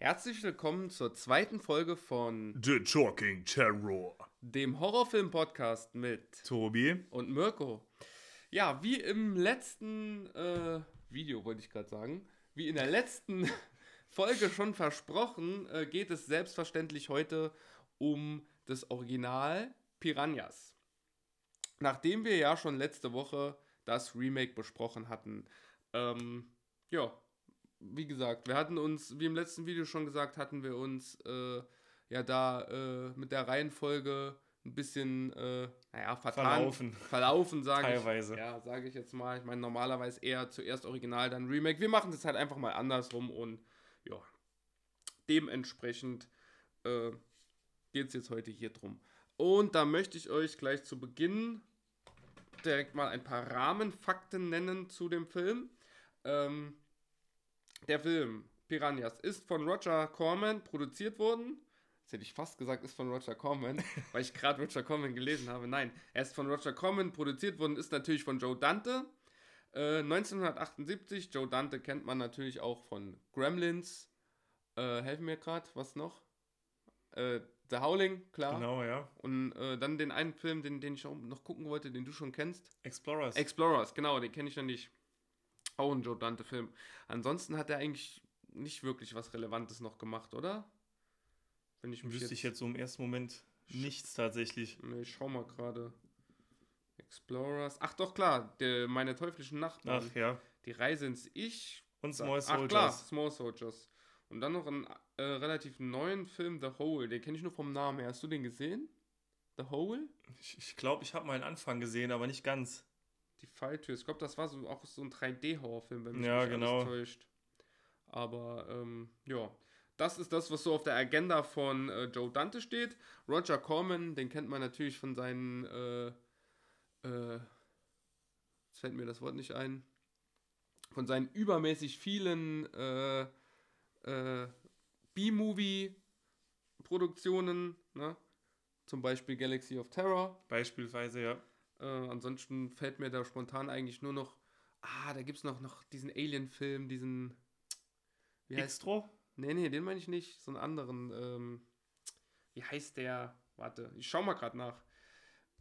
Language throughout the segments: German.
Herzlich willkommen zur zweiten Folge von The Talking Terror. dem Horrorfilm-Podcast mit Tobi. und Mirko. Ja, wie im letzten äh, Video, wollte ich gerade sagen, wie in der letzten Folge schon versprochen, äh, geht es selbstverständlich heute um das Original Piranhas. Nachdem wir ja schon letzte Woche das Remake besprochen hatten. Ähm, ja, wie gesagt, wir hatten uns, wie im letzten Video schon gesagt, hatten wir uns äh, ja da äh, mit der Reihenfolge ein bisschen, äh, naja, vertan, Verlaufen. verlaufen sage ich. Teilweise. Ja, sage ich jetzt mal. Ich meine, normalerweise eher zuerst Original, dann Remake. Wir machen das halt einfach mal andersrum und ja, dementsprechend äh, geht es jetzt heute hier drum. Und da möchte ich euch gleich zu Beginn direkt mal ein paar Rahmenfakten nennen zu dem Film. Ähm, der Film Piranhas ist von Roger Corman produziert worden. Jetzt hätte ich fast gesagt, ist von Roger Corman, weil ich gerade Roger Corman gelesen habe. Nein, er ist von Roger Corman produziert worden, ist natürlich von Joe Dante. Äh, 1978, Joe Dante kennt man natürlich auch von Gremlins. Äh, helfen mir gerade, was noch? Äh, The Howling, klar. Genau, ja. Und äh, dann den einen Film, den, den ich auch noch gucken wollte, den du schon kennst. Explorers. Explorers, genau, den kenne ich noch nicht. Ein Joe Dante-Film. Ansonsten hat er eigentlich nicht wirklich was Relevantes noch gemacht, oder? Wenn ich mich Wüsste ich jetzt so im ersten Moment nichts tatsächlich. Nee, ich schau mal gerade. Explorers. Ach doch, klar, der, meine teuflischen Nachbarn. Ach ja. Die Reise ins Ich. Und Small Ach klar, Soldiers. Small Soldiers. Und dann noch einen äh, relativ neuen Film, The Hole. Den kenne ich nur vom Namen her. Hast du den gesehen? The Hole? Ich, ich glaube, ich habe mal einen Anfang gesehen, aber nicht ganz. Die Falltür. Ich glaube, das war so, auch so ein 3D-Horrorfilm, wenn mich Ja, nicht genau. alles täuscht. Aber, ähm, ja. Das ist das, was so auf der Agenda von äh, Joe Dante steht. Roger Corman, den kennt man natürlich von seinen, äh, äh, jetzt fällt mir das Wort nicht ein, von seinen übermäßig vielen äh, äh, B-Movie-Produktionen, ne? Zum Beispiel Galaxy of Terror. Beispielsweise, ja. Äh, ansonsten fällt mir da spontan eigentlich nur noch. Ah, da gibt es noch, noch diesen Alien-Film, diesen. Wie heißt. Extro? Nee, nee, den meine ich nicht. So einen anderen. Ähm, wie heißt der? Warte, ich schau mal gerade nach.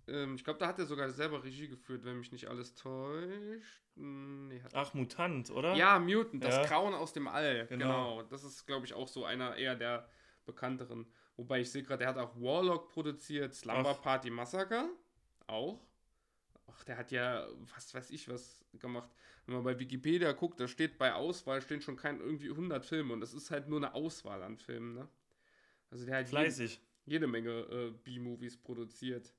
Ähm, ich glaube, da hat er sogar selber Regie geführt, wenn mich nicht alles täuscht. Hm, Nee, Ach, Mutant, oder? ja, Mutant, das Ja. Grauen aus dem All. Genau. Genau. Das ist, glaube ich, auch so einer eher der bekannteren. Wobei ich sehe gerade, der hat auch Warlock produziert, Slumber Ach. Party Massacre. Auch. Ach, der hat ja, was weiß ich, was gemacht. Wenn man bei Wikipedia guckt, da steht bei Auswahl stehen schon kein irgendwie 100 Filme und das ist halt nur eine Auswahl an Filmen, ne? Also der hat jede, Fleißig. jede Menge äh, B-Movies produziert.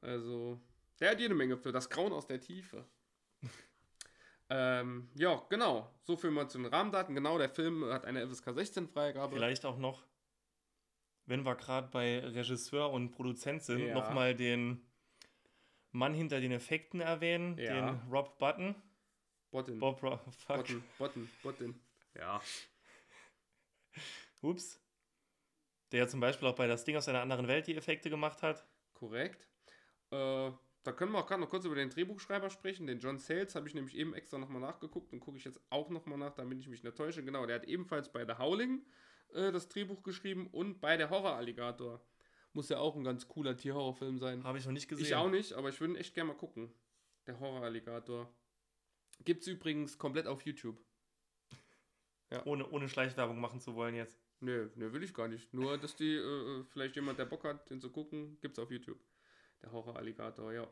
Also, der hat jede Menge für das Grauen aus der Tiefe. ähm, ja, genau. So viel mal zu den Rahmendaten. Genau, der Film hat eine FSK 16 Freigabe. Vielleicht auch noch, wenn wir gerade bei Regisseur und Produzent sind, Ja. nochmal den Mann hinter den Effekten erwähnen, Ja. den Rob Button. Bottin. Bob Ro Fuck. Bottin. Bottin. Bottin. Ja. Ups. Der ja zum Beispiel auch bei das Ding aus einer anderen Welt die Effekte gemacht hat. Korrekt. Äh, da können wir auch gerade noch kurz über den Drehbuchschreiber sprechen. Den John Sales habe ich nämlich eben extra nochmal nachgeguckt und gucke ich jetzt auch nochmal nach, damit ich mich nicht täusche. Genau, der hat ebenfalls bei The Howling äh, das Drehbuch geschrieben und bei der Horror-Alligator. Muss ja auch ein ganz cooler Tierhorrorfilm sein. Habe ich noch nicht gesehen. Ich auch nicht, aber ich würde ihn echt gerne mal gucken. Der Horror-Alligator. Gibt's übrigens komplett auf YouTube. Ohne, ohne Schleichwerbung machen zu wollen jetzt. Nö, nö, will ich gar nicht. Nur, dass die, äh, vielleicht jemand, der Bock hat, den zu gucken, gibt's auf YouTube. Der Horror-Alligator, ja.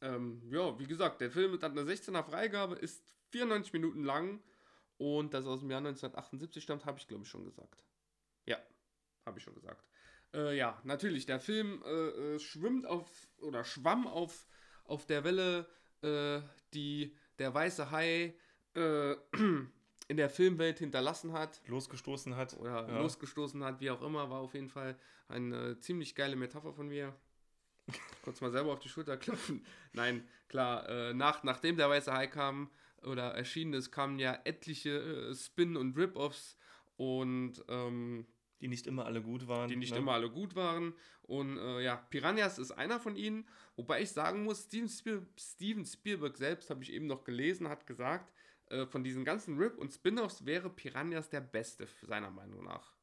Ähm, ja, wie gesagt, der Film hat eine 16er Freigabe, ist 94 Minuten lang und das aus dem Jahr 1978 stammt, habe ich glaube ich schon gesagt. Ja, habe ich schon gesagt. Äh, ja, natürlich, der Film äh, äh, schwimmt auf oder schwamm auf, auf der Welle, äh, die der weiße Hai äh, in der Filmwelt hinterlassen hat Losgestoßen hat. oder Ja. losgestoßen hat, wie auch immer, war auf jeden Fall eine ziemlich geile Metapher von mir. Kurz mal selber auf die Schulter klopfen. Nein, klar, äh, nach, nachdem der Weiße Hai kam oder erschienen ist, kamen ja etliche Spin- und Rip-Offs und ähm, Die nicht immer alle gut waren. die nicht ne? immer alle gut waren. Und äh, ja, Piranhas ist einer von ihnen. Wobei ich sagen muss, Steven, Spiel Steven Spielberg selbst, habe ich eben noch gelesen, hat gesagt, äh, von diesen ganzen Rip- und Spin-Offs wäre Piranhas der beste, seiner Meinung nach.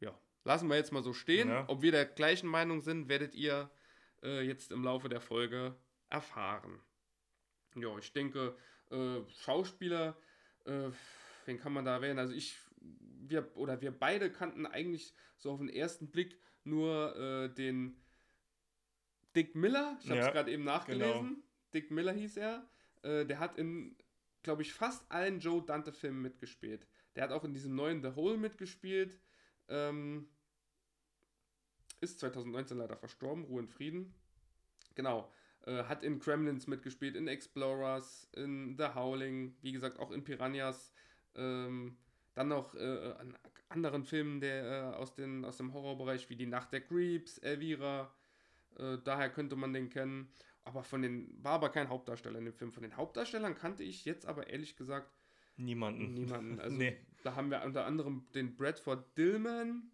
Ja, lassen wir jetzt mal so stehen. Ja. Ob wir der gleichen Meinung sind, werdet ihr äh, jetzt im Laufe der Folge erfahren. Ja, ich denke, äh, Schauspieler, äh, wen kann man da erwähnen? Also ich, wir, oder wir beide kannten eigentlich so auf den ersten Blick nur äh, den Dick Miller. Ich habe es Ja, gerade eben nachgelesen. genau. Dick Miller hieß er. Äh, der hat in, glaube ich, fast allen Joe Dante-Filmen mitgespielt. Der hat auch in diesem neuen The Hole mitgespielt. Ähm, ist 2019 leider verstorben, Ruhe in Frieden. Genau. Äh, hat in Gremlins mitgespielt, in Explorers, in The Howling, wie gesagt, auch in Piranhas. Ähm, dann noch äh, an anderen Filmen der, äh, aus, den, aus dem Horrorbereich, wie Die Nacht der Creeps, Elvira. Äh, daher könnte man den kennen. Aber von den, war aber kein Hauptdarsteller in dem Film. Von den Hauptdarstellern kannte ich jetzt aber ehrlich gesagt Niemanden. Niemanden. Also Nee. da haben wir unter anderem den Bradford Dillman.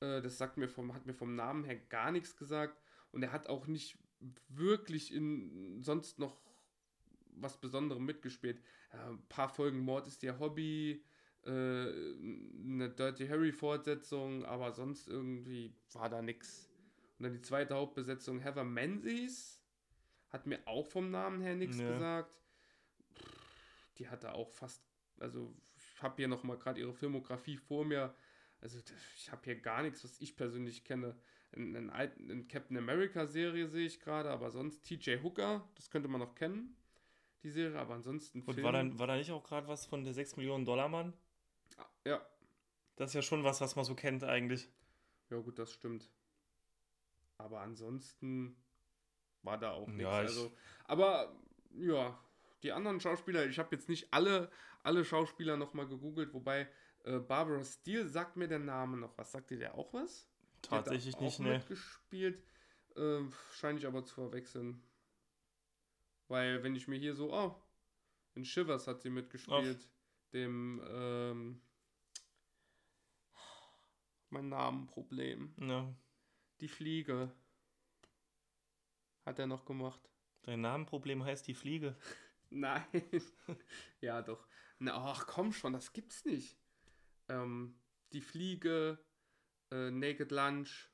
Äh, das sagt mir vom, hat mir vom Namen her gar nichts gesagt. Und er hat auch nicht wirklich in sonst noch was Besonderem mitgespielt. Ein paar Folgen Mord ist ihr Hobby, äh, eine Dirty Harry Fortsetzung, aber sonst irgendwie war da nichts. Und dann die zweite Hauptbesetzung, Heather Menzies, hat mir auch vom Namen her nichts Nee. gesagt. Die hatte auch fast, also ich habe hier nochmal gerade ihre Filmografie vor mir. Also ich habe hier gar nichts, was ich persönlich kenne. In, in, alten- in Captain America Serie sehe ich gerade, aber sonst TJ Hooker, das könnte man noch kennen, die Serie, aber ansonsten Und war, dann, war da nicht auch gerade was von der 6 Millionen Dollar Mann? Ja, Das ist ja schon was, was man so kennt eigentlich. ja gut, das stimmt. Aber ansonsten war da auch nichts. Ja, also, aber ja, die anderen Schauspieler, ich habe jetzt nicht alle, alle Schauspieler nochmal gegoogelt, wobei äh, Barbara Steele sagt mir der Name noch was. Sagt dir der auch was? Die hat Tatsächlich auch nicht, ne. mitgespielt. Äh, scheine ich aber zu verwechseln. Weil, wenn ich mir hier so, oh, in Shivers hat sie mitgespielt. Dem, ähm, mein Namenproblem. Ja. Die Fliege. Hat er noch gemacht. Dein Namenproblem heißt die Fliege. Nein. ja, doch. Na, ach, komm schon, das gibt's nicht. Ähm, die Fliege, äh, Naked Lunch,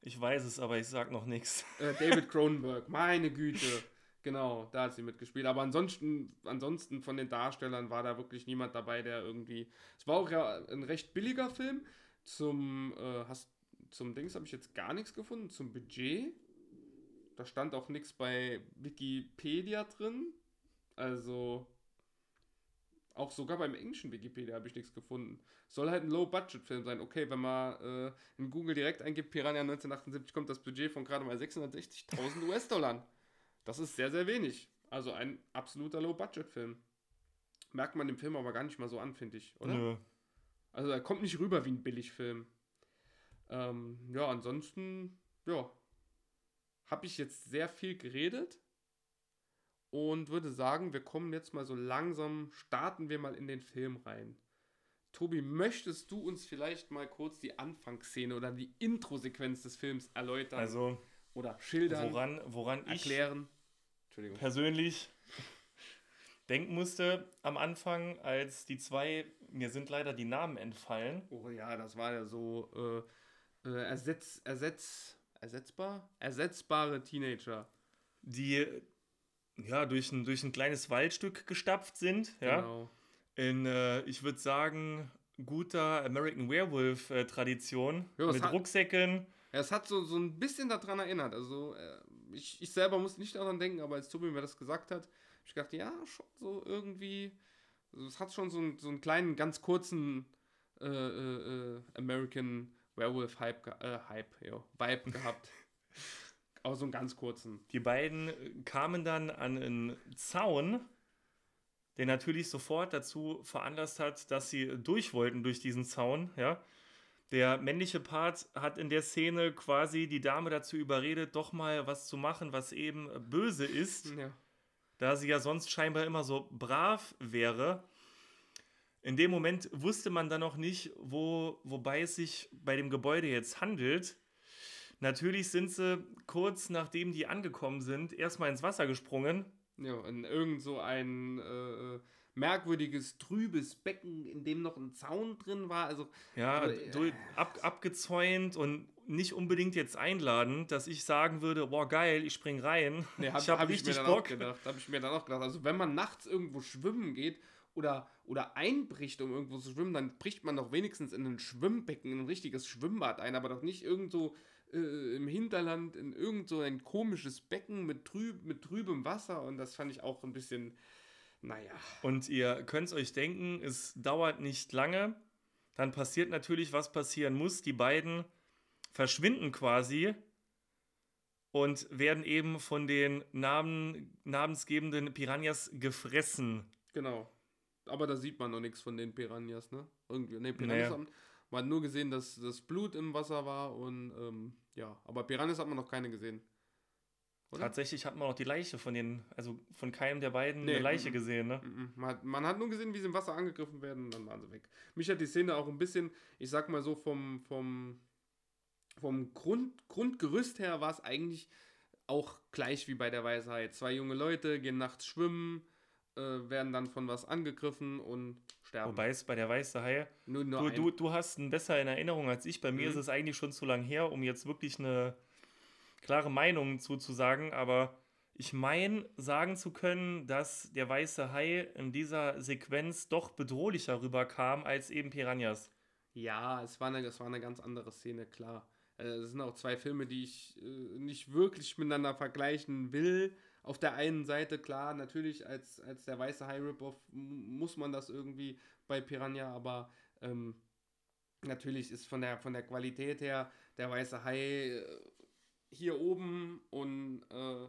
Ich weiß es, aber ich sag noch nichts. Äh, David Cronenberg, meine Güte. Genau, da hat sie mitgespielt. Aber ansonsten, ansonsten von den Darstellern war da wirklich niemand dabei, der irgendwie. Es war auch ja ein recht billiger Film. Zum, äh, hast, zum Dings habe ich jetzt gar nichts gefunden. Zum Budget. Da stand auch nichts bei Wikipedia drin. Also. Auch sogar beim englischen Wikipedia habe ich nichts gefunden. Soll halt ein Low-Budget-Film sein. Okay, wenn man äh, in Google direkt eingibt, Piranha 1978, kommt das Budget von gerade mal 660.000 US-Dollar. Das ist sehr, sehr wenig. Also ein absoluter Low-Budget-Film. Merkt man dem Film aber gar nicht mal so an, finde ich, oder? Nö. Also er kommt nicht rüber wie ein Billigfilm. Ähm, ja, ansonsten, ja, habe ich jetzt sehr viel geredet und würde sagen, wir kommen jetzt mal so langsam, starten wir mal in den Film rein. Tobi, möchtest du uns vielleicht mal kurz die Anfangsszene oder die Intro-Sequenz des Films erläutern Also, oder schildern, woran, woran ich erklären? Entschuldigung. Persönlich denken musste am Anfang, als die zwei, mir sind leider die Namen entfallen, Oh ja, das war ja so äh, äh, ersetz, ersetz, ersetzbar? Ersetzbare Teenager. die ja durch ein, durch ein kleines Waldstück gestapft sind, ja, Genau. in, äh, ich würde sagen, guter American Werewolf-Tradition, Ja, es mit hat- Rucksäcken, Ja, es hat so, so ein bisschen daran erinnert. Also, äh, ich, ich selber musste nicht daran denken, aber als Tobi mir das gesagt hat, ich gedacht, ja, schon so irgendwie. Also es hat schon so, einen- so einen kleinen, ganz kurzen äh, äh, äh, American Werewolf-Hype, ge- äh, Hype, ja, Vibe gehabt. aber so einen ganz kurzen. Die beiden kamen dann an einen Zaun, der natürlich sofort dazu veranlasst hat, dass sie durch wollten durch diesen Zaun, ja. Der männliche Part hat in der Szene quasi die Dame dazu überredet, doch mal was zu machen, was eben böse ist, Ja. da sie ja sonst scheinbar immer so brav wäre. In dem Moment wusste man dann noch nicht, wo, wobei es sich bei dem Gebäude jetzt handelt. Natürlich sind sie kurz nachdem die angekommen sind, erstmal ins Wasser gesprungen, Ja, in irgend so ein äh, merkwürdiges, trübes Becken, in dem noch ein Zaun drin war. Also, Ja, äh, du, ab, abgezäunt und nicht unbedingt jetzt einladend, dass ich sagen würde, boah geil, ich spring rein. Nee, hab, ich habe hab richtig mir dann Bock. Habe ich mir dann auch gedacht. Also wenn man nachts irgendwo schwimmen geht oder, oder einbricht, um irgendwo zu schwimmen, dann bricht man doch wenigstens in ein Schwimmbecken, in ein richtiges Schwimmbad ein, aber doch nicht irgendwo äh, im Hinterland in irgend so ein komisches Becken mit, trüb, mit trübem Wasser und das fand ich auch ein bisschen, naja. Und ihr könnt es euch denken, es dauert nicht lange. Dann passiert natürlich, was passieren muss. Die beiden verschwinden quasi und werden eben von den Namen, namensgebenden Piranhas gefressen. Genau. Aber da sieht man noch nichts von den Piranhas, ne? Irgendwie. Ne, Piranhas Nee. haben, man hat nur gesehen, dass das Blut im Wasser war und ähm, ja, aber Piranhas hat man noch keine gesehen. Oder? Tatsächlich hat man auch die Leiche von den, also von keinem der beiden Nee, eine Leiche mhm. gesehen, ne? Man hat, man hat nur gesehen, wie sie im Wasser angegriffen werden und dann waren sie weg. Mich hat die Szene auch ein bisschen, ich sag mal so, vom, vom, vom Grund, Grundgerüst her war es eigentlich auch gleich wie bei der Weisheit. Zwei junge Leute gehen nachts schwimmen, äh, werden dann von was angegriffen und sterben. Wobei es bei der Weiße Hai, nur, nur du, du, du hast einen besser in Erinnerung als ich. Bei mir Mhm. ist es eigentlich schon zu lang her, um jetzt wirklich eine klare Meinung zuzusagen, aber ich meine, sagen zu können, dass der Weiße Hai in dieser Sequenz doch bedrohlicher rüberkam als eben Piranhas. Ja, es war eine, es war eine ganz andere Szene, klar. Äh, Es sind auch zwei Filme, die ich äh, nicht wirklich miteinander vergleichen will. Auf der einen Seite, klar, natürlich als, als der weiße High Rip-Off m- muss man das irgendwie bei Piranha, aber ähm, natürlich ist von der, von der Qualität her der weiße Hai äh, hier oben und äh,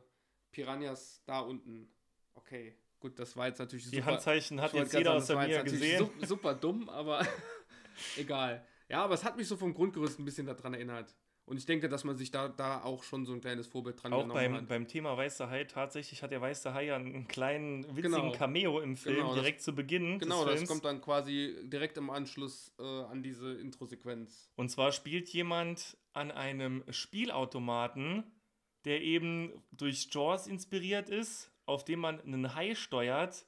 Piranhas da unten. Okay, gut, das war jetzt natürlich Die Handzeichen hat ich wollte jetzt jeder sagen, mir jetzt natürlich gesehen. su- super dumm, aber egal. Ja, aber es hat mich so vom Grundgerüst ein bisschen daran erinnert. Und ich denke, dass man sich da, da auch schon so ein kleines Vorbild dran Auch genommen beim, hat. beim Thema Weiße Hai, tatsächlich hat der Weiße Hai ja einen kleinen, witzigen Genau. Cameo im Film, Genau, das- direkt zu Beginn Genau, das kommt dann quasi direkt im Anschluss äh, an diese Intro-Sequenz. Und zwar spielt jemand an einem Spielautomaten, der eben durch Jaws inspiriert ist, auf dem man einen Hai steuert,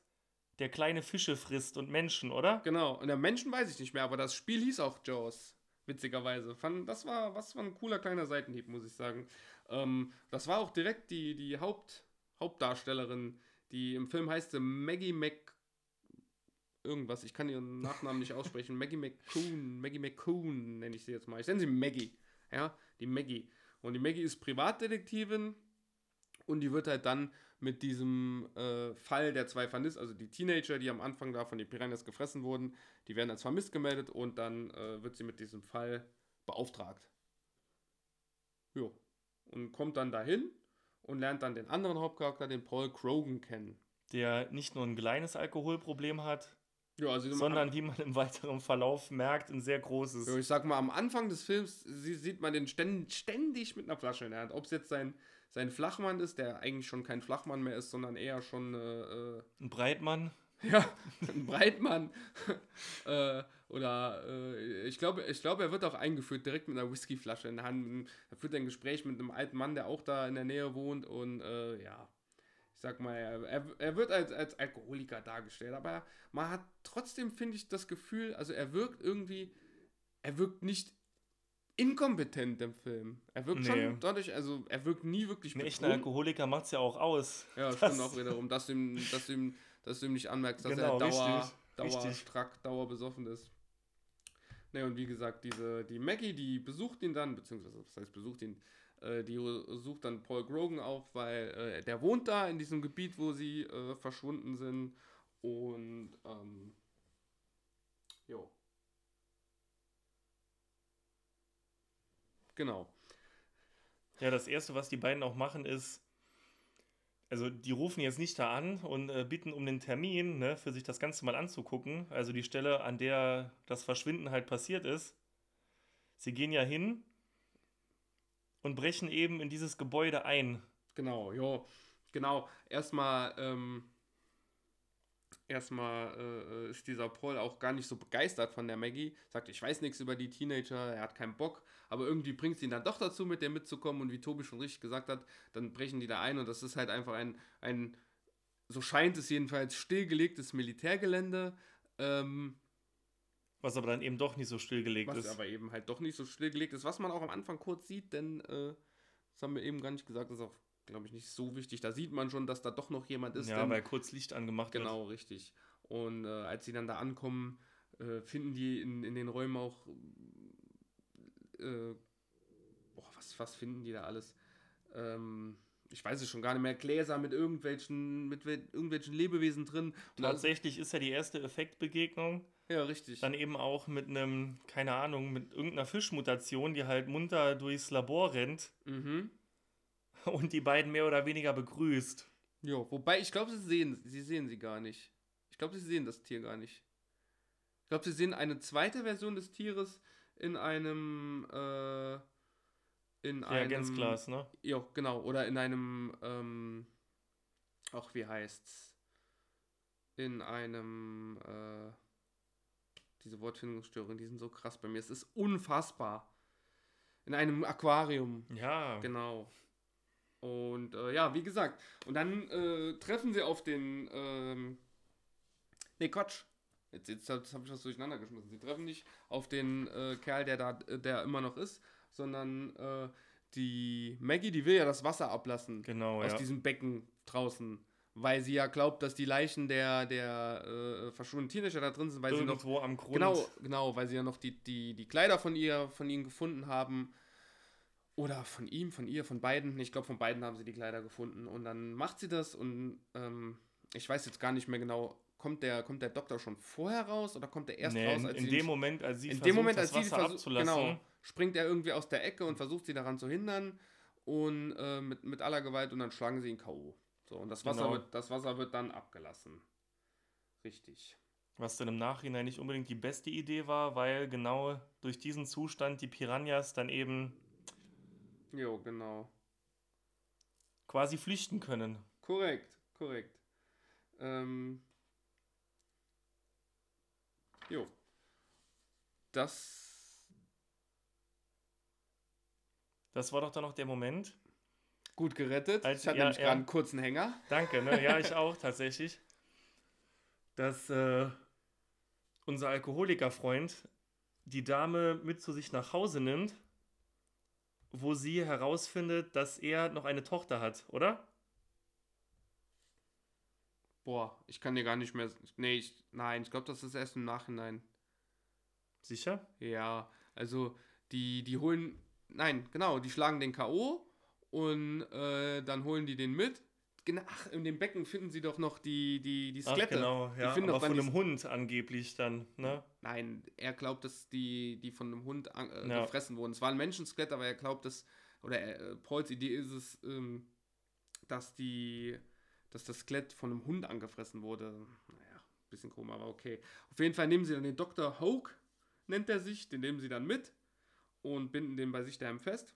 der kleine Fische frisst und Menschen, oder? Genau, und der Menschen weiß ich nicht mehr, aber das Spiel hieß auch Jaws, witzigerweise. Fand, das war was war ein cooler kleiner Seitenhieb, muss ich sagen. Ähm, das war auch direkt die, die Haupt, Hauptdarstellerin, die im Film heißt Maggie Mc irgendwas, ich kann ihren Nachnamen nicht aussprechen. Maggie McCoon, Maggie McCoon nenne ich sie jetzt mal. Ich nenne sie Maggie, ja, die Maggie. Und die Maggie ist Privatdetektivin und die wird halt dann mit diesem äh, Fall der zwei vermisst, also die Teenager, die am Anfang da von den Piranhas gefressen wurden, die werden als vermisst gemeldet und dann äh, wird sie mit diesem Fall beauftragt. Jo. Und kommt dann dahin und lernt dann den anderen Hauptcharakter, den Paul Krogan, kennen. Der nicht nur ein kleines Alkoholproblem hat, Ja, also sondern wie man im weiteren Verlauf merkt, ein sehr großes. Ja, ich sag mal, am Anfang des Films sie, sieht man den ständig, ständig mit einer Flasche in der Hand. Ob es jetzt sein, sein Flachmann ist, der eigentlich schon kein Flachmann mehr ist, sondern eher schon äh, Ein Breitmann. äh, ja, ein Breitmann. äh, oder äh, ich glaube, ich glaube, er wird auch eingeführt direkt mit einer Whiskyflasche in der Hand. Er führt ein Gespräch mit einem alten Mann, der auch da in der Nähe wohnt und äh, ja. Ich sag mal, er, er, er wird als, als Alkoholiker dargestellt, aber man hat trotzdem, finde ich, das Gefühl, also er wirkt irgendwie, er wirkt nicht inkompetent im Film. Er wirkt Nee. schon dadurch, also er wirkt nie wirklich Ein echter. Alkoholiker macht es ja auch aus. Ja, stimmt auch wiederum, dass du ihm, dass du ihm, dass du ihm nicht anmerkst, dass Genau, er dauer, richtig, dauer strack, dauer besoffen ist. Ne, und wie gesagt, diese, die Maggie, die besucht ihn dann, beziehungsweise, was heißt besucht ihn, äh, die sucht dann Paul Grogan auf, weil äh, der wohnt da in diesem Gebiet, wo sie äh, verschwunden sind. Und, ähm, jo. Genau. Ja, das Erste, was die beiden auch machen, ist, also die rufen jetzt nicht da an und äh, bitten um den Termin, ne, für sich das Ganze mal anzugucken. Also die Stelle, an der das Verschwinden halt passiert ist. Sie gehen ja hin und brechen eben in dieses Gebäude ein. Genau, jo, genau. Erstmal, ähm, erstmal äh, ist dieser Paul auch gar nicht so begeistert von der Maggie. Sagt, ich weiß nichts über die Teenager, er hat keinen Bock. Aber irgendwie bringt sie ihn dann doch dazu, mit der mitzukommen. Und wie Tobi schon richtig gesagt hat, dann brechen die da ein. Und das ist halt einfach ein, ein so scheint es jedenfalls, stillgelegtes Militärgelände. Ähm, was aber dann eben doch nicht so stillgelegt was ist. aber eben halt doch nicht so stillgelegt ist, was man auch am Anfang kurz sieht, denn äh, das haben wir eben gar nicht gesagt, das ist auch, glaube ich, nicht so wichtig. Da sieht man schon, dass da doch noch jemand ist. ja, weil kurz Licht angemacht genau, richtig. Und äh, als sie dann da ankommen, äh, finden die in, in den Räumen auch, äh, boah, was, was finden die da alles? Ähm, ich weiß es schon gar nicht mehr, Gläser mit irgendwelchen, mit wel- irgendwelchen Lebewesen drin. wird. Und Tatsächlich ist ja die erste Effektbegegnung Ja, richtig. dann eben auch mit einem, keine Ahnung, mit irgendeiner Fischmutation, die halt munter durchs Labor rennt Mhm. Und die beiden mehr oder weniger begrüßt. Ja, wobei ich glaube, sie sehen, sie sehen sie gar nicht. Ich glaube, sie sehen das Tier gar nicht. Ich glaube, sie sehen eine zweite Version des Tieres in einem, äh, in einem, Reagenzglas, ne? ja, genau, oder in einem, ähm, ach, wie heißt's? In einem, äh, diese Wortfindungsstörungen, die sind so krass bei mir. Es ist unfassbar. In einem Aquarium. Ja. Genau. Und äh, ja, wie gesagt, und dann äh, treffen sie auf den. Ähm, nee, Quatsch. Jetzt, jetzt, jetzt habe ich was durcheinander geschmissen. Sie treffen nicht auf den äh, Kerl, der da, der immer noch ist, sondern äh, die Maggie, die will ja das Wasser ablassen Genau, aus ja. diesem Becken draußen, weil sie ja glaubt, dass die Leichen der, der äh, verschwundenen Teenager da drin sind, weil sie noch Irgendwo am Grund. Genau, genau, weil sie ja noch die, die, die Kleider von ihr, von ihnen gefunden haben. Oder von ihm, von ihr, von beiden. Ich glaube, von beiden haben sie die Kleider gefunden. Und dann macht sie das und ähm, ich weiß jetzt gar nicht mehr genau, kommt der, kommt der Doktor schon vorher raus oder kommt er erst Nee, raus? in, als in sie dem Moment, als sie in versucht, dem Moment, das als sie Wasser versucht, abzulassen, genau, springt er irgendwie aus der Ecke und versucht sie daran zu hindern und äh, mit, mit aller Gewalt und dann schlagen sie ihn K.O. So, und das Wasser, Genau. wird, das Wasser wird dann abgelassen. Richtig. was dann im Nachhinein nicht unbedingt die beste Idee war, weil genau durch diesen Zustand die Piranhas dann eben Jo, genau. quasi flüchten können. Korrekt, korrekt. Ähm, jo. Das. Das war doch dann noch der Moment. Gut gerettet. Als- ich hatte ja, nämlich ja. gerade einen kurzen Hänger. Danke, ne? Ja, ich auch tatsächlich. Dass äh, unser Alkoholikerfreund die Dame mit zu sich nach Hause nimmt, wo sie herausfindet, dass er noch eine Tochter hat, oder? Boah, ich kann dir gar nicht mehr. Nee, ich, nein, ich glaube, das ist erst im Nachhinein. Sicher? Ja, also die, die holen. Nein, genau, die schlagen den K.O. und äh, dann holen die den mit. Genau, ach, in dem Becken finden sie doch noch die, die, die Ach, Skelette. genau, Die ja. finden Aber von die- einem Hund angeblich dann, ne? Nein, er glaubt, dass die, die von einem Hund äh, Ja. gefressen wurden. Es war ein Menschenskelett, aber er glaubt, dass, oder äh, Pauls Idee ist es, ähm, dass die, dass das Skelett von einem Hund angefressen wurde. Naja, bisschen komisch, aber okay. Auf jeden Fall nehmen sie dann den Dr. Hoke, nennt er sich, den nehmen sie dann mit und binden den bei sich daheim fest.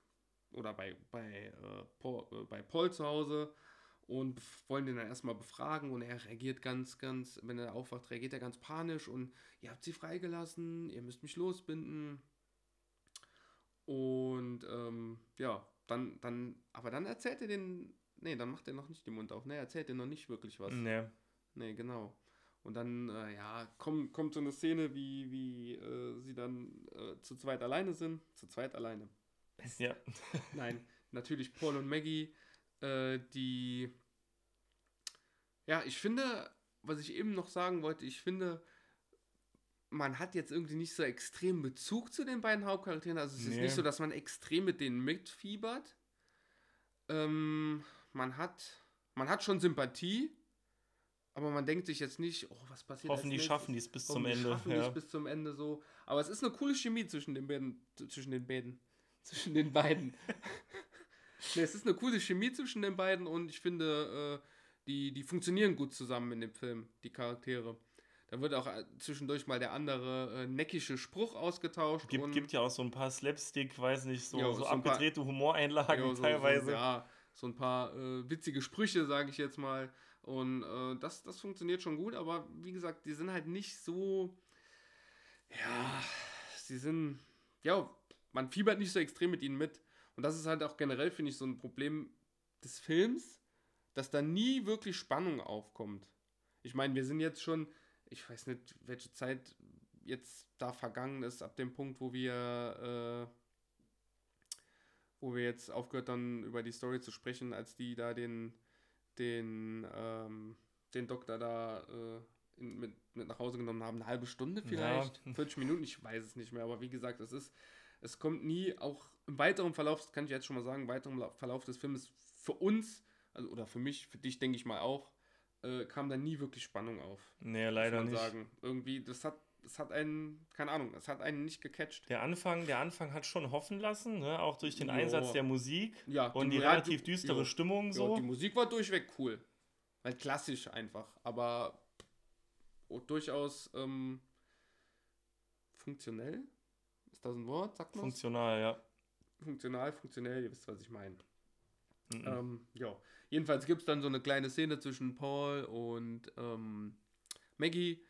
Oder bei, bei, äh, Paul, äh, bei Paul zu Hause und wollen den dann erstmal befragen und er reagiert ganz, ganz, wenn er aufwacht, reagiert er ganz panisch und ihr habt sie freigelassen, ihr müsst mich losbinden. Und ähm, ja, dann, dann, aber dann erzählt er den, nee, dann macht er noch nicht den Mund auf, ne, er erzählt er noch nicht wirklich was. Ne. Nee, genau. Und dann, äh, ja, kommt, kommt so eine Szene, wie, wie äh, sie dann äh, zu zweit alleine sind. Zu zweit alleine. Ja. Nein, natürlich Paul und Maggie, äh, die. Ja, ich finde, was ich eben noch sagen wollte, ich finde, man hat jetzt irgendwie nicht so extrem Bezug zu den beiden Hauptcharakteren. Also es ist Nee. nicht so, dass man extrem mit denen mitfiebert. Ähm, man hat, man hat schon Sympathie, aber man denkt sich jetzt nicht, oh, was passiert Hoffentlich nächstes? schaffen die es bis zum Ende. schaffen die es Ja. bis zum Ende so. Aber es ist eine coole Chemie zwischen den beiden. Zwischen den beiden. Zwischen den beiden. Nee, es ist eine coole Chemie zwischen den beiden und ich finde, äh, die, die funktionieren gut zusammen in dem Film, die Charaktere. Da wird auch äh, zwischendurch mal der andere äh, neckische Spruch ausgetauscht. Gibt, gibt ja auch so ein paar Slapstick, weiß nicht, so, Ja, so so ein paar- abgedrehte Humoreinlagen Ja, so, teilweise. So, ja, so ein paar äh, witzige Sprüche, sage ich jetzt mal. Und äh, das, das funktioniert schon gut, aber wie gesagt, die sind halt nicht so. Ja, sie sind. Ja, man fiebert nicht so extrem mit ihnen mit. Und das ist halt auch generell, finde ich, so ein Problem des Films, dass da nie wirklich Spannung aufkommt. Ich meine, wir sind jetzt schon, ich weiß nicht, welche Zeit jetzt da vergangen ist, ab dem Punkt, wo wir, äh, wo wir jetzt aufgehört dann über die Story zu sprechen, als die da den, den, ähm, den Doktor da äh, in, mit, mit nach Hause genommen haben. Eine halbe Stunde vielleicht, Ja. 40 Minuten, ich weiß es nicht mehr, aber wie gesagt, es ist, es kommt nie, auch im weiteren Verlauf, das kann ich jetzt schon mal sagen, im weiteren La- Verlauf des Films für uns, also oder für mich, für dich denke ich mal auch, äh, kam da nie wirklich Spannung auf. Nee, muss leider man nicht. sagen. Irgendwie, das hat, das hat einen, keine Ahnung, das hat einen nicht gecatcht. Der Anfang, der Anfang hat schon hoffen lassen, ne? auch durch den Jo. Einsatz der Musik Ja, und die, Radio- relativ düstere jo. Stimmung Ja, so. die Musik war durchweg cool. Halt klassisch einfach, aber oh, durchaus ähm, funktionell. Ein Wort? Sagt man Funktional, ja. Funktional, funktionell, ihr wisst, was ich meine. Mhm. Ähm, ja. Jedenfalls gibt es dann so eine kleine Szene zwischen Paul und ähm, Maggie,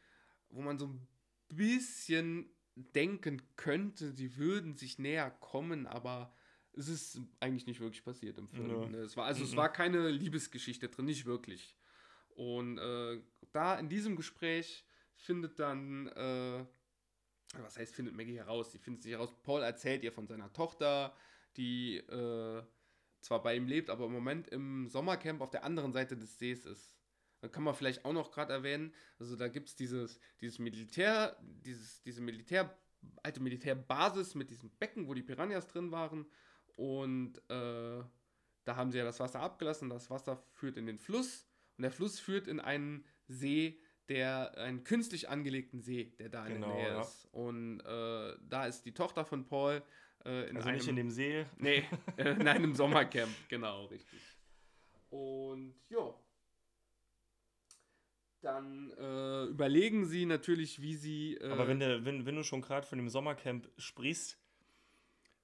wo man so ein bisschen denken könnte, sie würden sich näher kommen, aber es ist eigentlich nicht wirklich passiert im Film. Ja. Ne? Es war, also es Mhm. war keine Liebesgeschichte drin, nicht wirklich. Und äh, da in diesem Gespräch findet dann, äh, was heißt, findet Maggie heraus? Sie findet sich heraus, Paul erzählt ihr von seiner Tochter, die äh, zwar bei ihm lebt, aber im Moment im Sommercamp auf der anderen Seite des Sees ist. Da kann man vielleicht auch noch gerade erwähnen, also da gibt es dieses, dieses Militär, dieses, diese Militär, alte Militärbasis mit diesem Becken, wo die Piranhas drin waren. Und äh, da haben sie ja das Wasser abgelassen. Das Wasser führt in den Fluss. Und der Fluss führt in einen See, der, einen künstlich angelegten See, der da in Genau, der Nähe ja. ist. Und äh, da ist die Tochter von Paul äh, in also einem nicht in dem See. Nee, äh, in einem Sommercamp, genau, richtig. Und ja. Dann äh, überlegen sie natürlich, wie sie. Äh, Aber wenn, du, wenn, wenn du schon gerade von dem Sommercamp sprichst,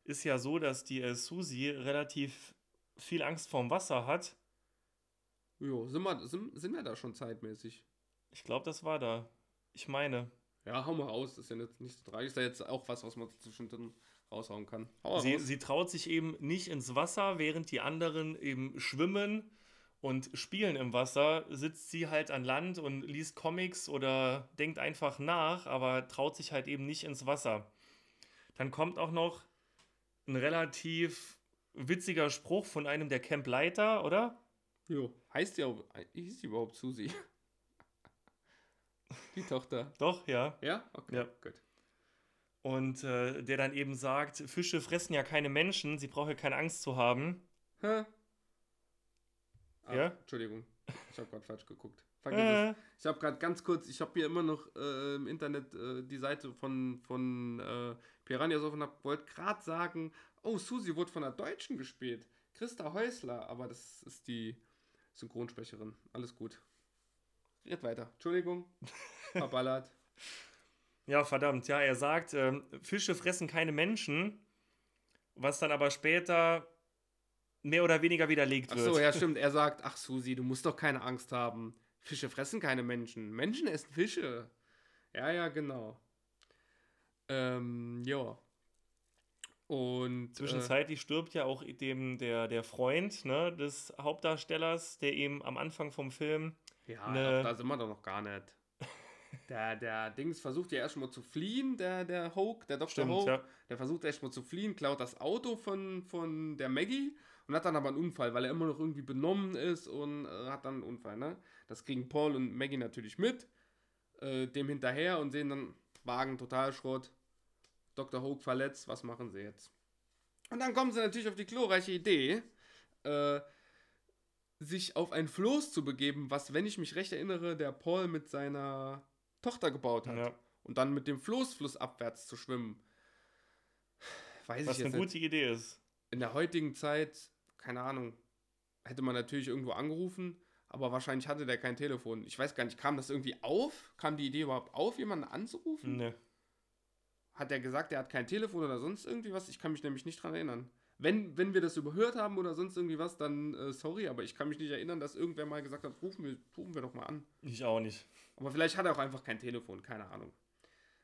ist ja so, dass die äh, Susi relativ viel Angst vorm Wasser hat. Jo, sind, wir, sind, sind wir da schon zeitmäßig? Ich glaube, das war da. Ich meine. Ja, hau mal raus, das ist ja nicht, nicht so tragisch. Ist ja jetzt auch was, was man zwischendrin raushauen kann. Hau Sie, raus. sie traut sich eben nicht ins Wasser, während die anderen eben schwimmen und spielen im Wasser, sitzt sie halt an Land und liest Comics oder denkt einfach nach, aber traut sich halt eben nicht ins Wasser. Dann kommt auch noch ein relativ witziger Spruch von einem der Campleiter, oder? Jo, heißt die auch, hieß die überhaupt Susi? Die Tochter. Doch, ja. Ja? Okay, Ja. gut. Und äh, der dann eben sagt, Fische fressen ja keine Menschen, sie brauchen ja keine Angst zu haben. Hä? Ah, Ja? Entschuldigung, ich habe gerade falsch geguckt. Äh, Ich habe gerade ganz kurz, ich habe hier immer noch äh, im Internet äh, die Seite von, von äh, Piranhas offen wollte gerade sagen, oh, Susi wurde von einer Deutschen gespielt. Christa Häusler, aber das ist die Synchronsprecherin. Alles gut. Red weiter. Entschuldigung. Verballert. Ja, verdammt, ja, er sagt, ähm, Fische fressen keine Menschen, was dann aber später mehr oder weniger widerlegt Ach wird. so, ja, stimmt. Er sagt, ach Susi, du musst doch keine Angst haben. Fische fressen keine Menschen. Menschen essen Fische. Ja, ja, genau. Ähm, ja. Und. Äh, Zwischenzeitlich stirbt ja auch dem, der, der Freund ne, des Hauptdarstellers, der eben am Anfang vom Film. Ja, Ne- doch, da sind wir doch noch gar nicht. Der, der Dings versucht ja erstmal zu fliehen, der, der Hoke, der Dr. Stimmt, Hoke. ja. Der versucht erstmal zu fliehen, klaut das Auto von, von der Maggie und hat dann aber einen Unfall, weil er immer noch irgendwie benommen ist und äh, hat dann einen Unfall, ne? Das kriegen Paul und Maggie natürlich mit, äh, dem hinterher und sehen dann Wagen total Schrott, Dr. Hoke verletzt, was machen sie jetzt? Und dann kommen sie natürlich auf die glorreiche Idee, äh, sich auf ein Floß zu begeben, was, wenn ich mich recht erinnere, der Paul mit seiner Tochter gebaut hat. Ja, Und dann mit dem Floß flussabwärts zu schwimmen. Weiß was ich eine jetzt nicht. gute Idee ist. In der heutigen Zeit, keine Ahnung, hätte man natürlich irgendwo angerufen, aber wahrscheinlich hatte der kein Telefon. Ich weiß gar nicht, kam das irgendwie auf? Kam die Idee überhaupt auf, jemanden anzurufen? Ne. Hat er gesagt, er hat kein Telefon oder sonst irgendwie was? Ich kann mich nämlich nicht dran erinnern. Wenn, wenn wir das überhört haben oder sonst irgendwie was, dann äh, sorry, aber ich kann mich nicht erinnern, dass irgendwer mal gesagt hat, rufen wir, rufen wir doch mal an. Ich auch nicht. Aber vielleicht hat er auch einfach kein Telefon, keine Ahnung.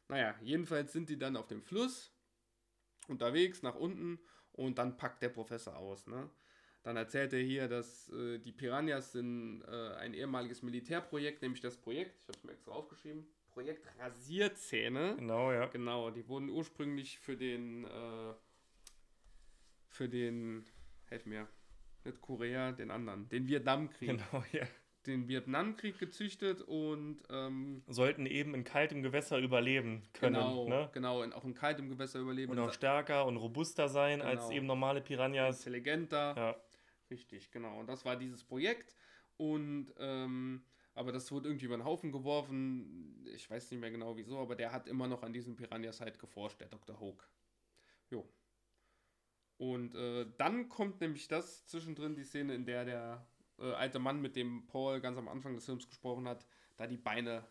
Naja, jedenfalls sind die dann auf dem Fluss unterwegs nach unten und dann packt der Professor aus. Ne? Dann erzählt er hier, dass äh, die Piranhas sind äh, ein ehemaliges Militärprojekt, nämlich das Projekt, ich habe es mir extra aufgeschrieben, Projekt Rasierzähne. Genau, ja. Genau, die wurden ursprünglich für den, äh, für den, helf mir, nicht Korea, den anderen, den Vietnamkrieg. Genau, ja. Den Vietnamkrieg gezüchtet und ähm, Sollten eben in kaltem Gewässer überleben können. genau, Ne? genau, in, auch in kaltem Gewässer überleben. Und auch stärker und robuster sein als Genau. eben normale Piranhas. intelligenter. Ja. Richtig, genau. Und das war dieses Projekt. Und ähm, aber das wurde irgendwie über den Haufen geworfen. Ich weiß nicht mehr genau wieso, aber der hat immer noch an diesem Piranhas halt geforscht, der Dr. Hoke. Jo. Und äh, dann kommt nämlich das zwischendrin, die Szene, in der der äh, alte Mann, mit dem Paul ganz am Anfang des Films gesprochen hat, da die Beine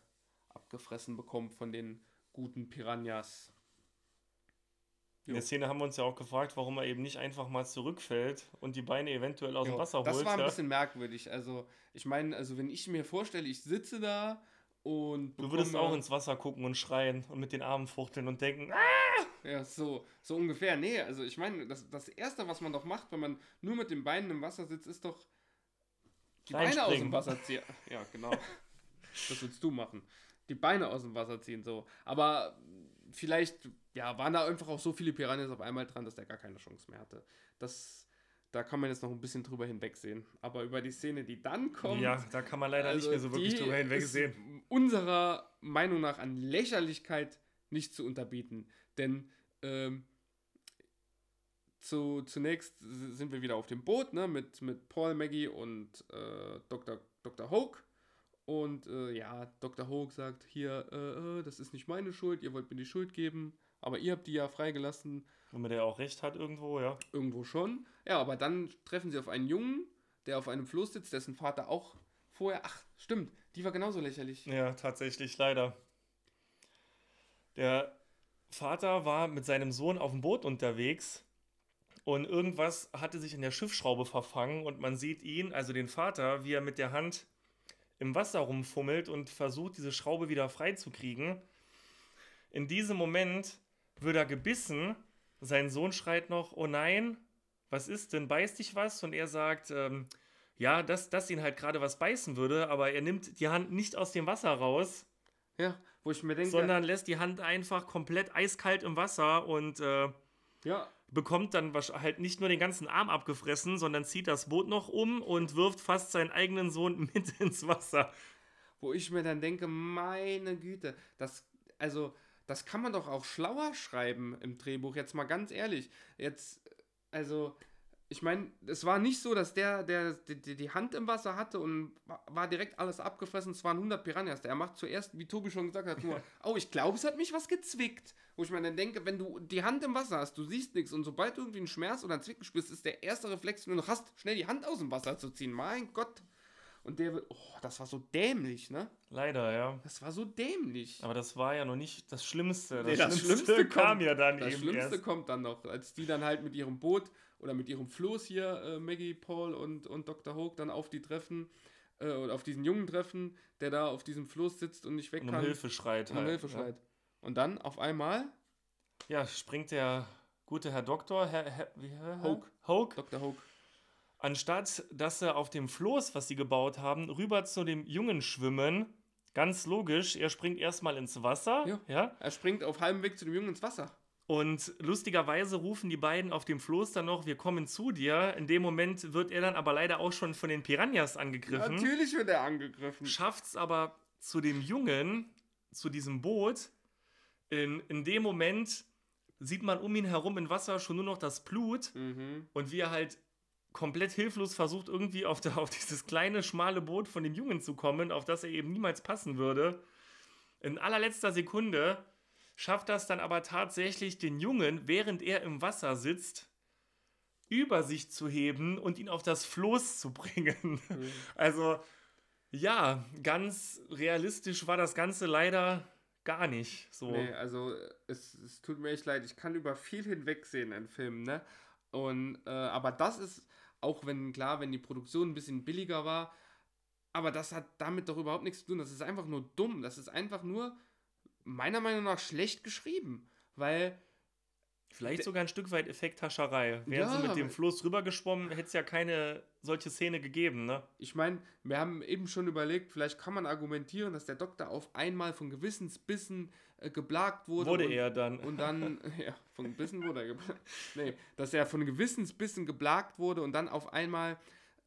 abgefressen bekommt von den guten Piranhas. In der Jo. Szene haben wir uns ja auch gefragt, warum er eben nicht einfach mal zurückfällt und die Beine eventuell aus dem Ja, Wasser holt. Das war ein ja. bisschen merkwürdig. Also, ich meine, also wenn ich mir vorstelle, ich sitze da und Du würdest auch ins Wasser gucken und schreien und mit den Armen fuchteln und denken, ah! Ja, so, so ungefähr. Nee, also ich meine, das, das Erste, was man doch macht, wenn man nur mit den Beinen im Wasser sitzt, ist doch die Beine aus dem Wasser ziehen. Ja, genau. das würdest du machen. Die Beine aus dem Wasser ziehen, so. Aber vielleicht, ja, waren da einfach auch so viele Piranhas auf einmal dran, dass der gar keine Chance mehr hatte. Das, da kann man jetzt noch ein bisschen drüber hinwegsehen. Aber über die Szene, die dann kommt. Ja, da kann man leider Also nicht mehr so wirklich die drüber hinwegsehen. Unserer Meinung nach an Lächerlichkeit nicht zu unterbieten. Denn ähm, zu, zunächst sind wir wieder auf dem Boot ne, mit, mit Paul, Maggie und äh, Dr. Dr. Hoke. Und äh, ja, Dr. Hoke sagt hier, äh, äh, das ist nicht meine Schuld, ihr wollt mir die Schuld geben, aber ihr habt die ja freigelassen. Womit er auch recht hat irgendwo, ja. Irgendwo schon. Ja, aber dann treffen sie auf einen Jungen, der auf einem Floß sitzt, dessen Vater auch vorher. Ach, stimmt, die war genauso lächerlich. Ja, tatsächlich, leider. Der Vater war mit seinem Sohn auf dem Boot unterwegs und irgendwas hatte sich in der Schiffsschraube verfangen und man sieht ihn, also den Vater, wie er mit der Hand im Wasser rumfummelt und versucht, diese Schraube wieder freizukriegen. In diesem Moment wird er gebissen. Sein Sohn schreit noch, oh nein, was ist denn, beißt dich was? Und er sagt, ähm, ja, dass, dass ihn halt gerade was beißen würde, aber er nimmt die Hand nicht aus dem Wasser raus, Ja, wo ich mir denke, sondern lässt die Hand einfach komplett eiskalt im Wasser und äh, ja, bekommt dann halt nicht nur den ganzen Arm abgefressen, sondern zieht das Boot noch um und wirft fast seinen eigenen Sohn mit ins Wasser. wo ich mir dann denke, meine Güte, das, also, das kann man doch auch schlauer schreiben im Drehbuch, jetzt mal ganz ehrlich. Jetzt, also, ich meine, es war nicht so, dass der, der die, die- Hand im Wasser hatte und wa- war direkt alles abgefressen. Es waren 100 Piranhas. Der macht zuerst, wie Tobi schon gesagt hat, nur, oh, ich glaube, es hat mich was gezwickt. Wo ich mir dann denke, wenn du die Hand im Wasser hast, du siehst nichts und sobald du irgendwie einen Schmerz oder einen Zwicken spürst, ist der erste Reflex, den du noch hast, schnell die Hand aus dem Wasser zu ziehen. Mein Gott. Und der wird, oh, das war so dämlich, ne? Leider, ja. Das war so dämlich. Aber das war ja noch nicht das Schlimmste. Das, Nee, das Schlimmste, Schlimmste kam kommt. ja dann Das eben Schlimmste erst. kommt dann noch, als die dann halt mit ihrem Boot oder mit ihrem Floß hier, äh, Maggie, Paul und, und Dr. Hoke, dann auf die treffen, äh, oder auf diesen Jungen treffen, der da auf diesem Floß sitzt und nicht weg Und kann. um Hilfe schreit. Und um halt, Hilfe ne? schreit. Und dann auf einmal Ja, springt der gute Herr Doktor, Herr, Herr, wie, Herr Hoke. Hoke, Dr. Hoke. anstatt dass sie auf dem Floß, was sie gebaut haben, rüber zu dem Jungen schwimmen, ganz logisch, er springt erstmal ins Wasser, Ja. ja, Er springt auf halbem Weg zu dem Jungen ins Wasser. Und lustigerweise rufen die beiden auf dem Floß dann noch, wir kommen zu dir. In dem Moment wird er dann aber leider auch schon von den Piranhas angegriffen. Natürlich wird er angegriffen. schafft es aber zu dem Jungen, zu diesem Boot. In, in dem Moment sieht man um ihn herum im Wasser schon nur noch das Blut Mhm. und wie er halt komplett hilflos versucht, irgendwie auf, der, auf dieses kleine, schmale Boot von dem Jungen zu kommen, auf das er eben niemals passen würde. In allerletzter Sekunde schafft das dann aber tatsächlich, den Jungen, während er im Wasser sitzt, über sich zu heben und ihn auf das Floß zu bringen. Also, ja, ganz realistisch war das Ganze leider gar nicht so. Nee, also es, es tut mir echt leid, ich kann über viel hinwegsehen in Filmen, ne? Und, äh, aber das ist, auch wenn, klar, wenn die Produktion ein bisschen billiger war, aber das hat damit doch überhaupt nichts zu tun. Das ist einfach nur dumm. Das ist einfach nur, meiner Meinung nach, schlecht geschrieben. Weil Vielleicht sogar ein Stück weit Effekthascherei. Wären Ja, sie mit dem Fluss rübergeschwommen, hätte es ja keine solche Szene gegeben, ne? Ich meine, wir haben eben schon überlegt, vielleicht kann man argumentieren, dass der Doktor auf einmal von Gewissensbissen äh, geplagt wurde. Wurde und, er dann. Und dann, ja, von Bissen wurde er geplagt. Nee, dass er von Gewissensbissen geplagt wurde und dann auf einmal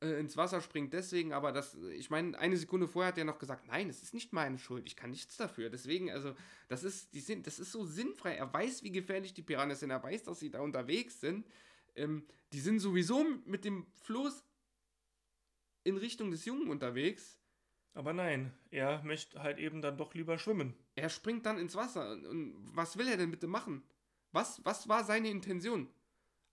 äh, ins Wasser springt. Deswegen, aber das, ich meine, eine Sekunde vorher hat er noch gesagt, nein, es ist nicht meine Schuld, ich kann nichts dafür. Deswegen, also, das ist, die sind, das ist so sinnfrei. Er weiß, wie gefährlich die Piranhas sind, er weiß, dass sie da unterwegs sind. Ähm, die sind sowieso mit dem Floß in Richtung des Jungen unterwegs. Aber nein, er möchte halt eben dann doch lieber schwimmen. Er springt dann ins Wasser. Und, was will er denn bitte machen? Was, was war seine Intention?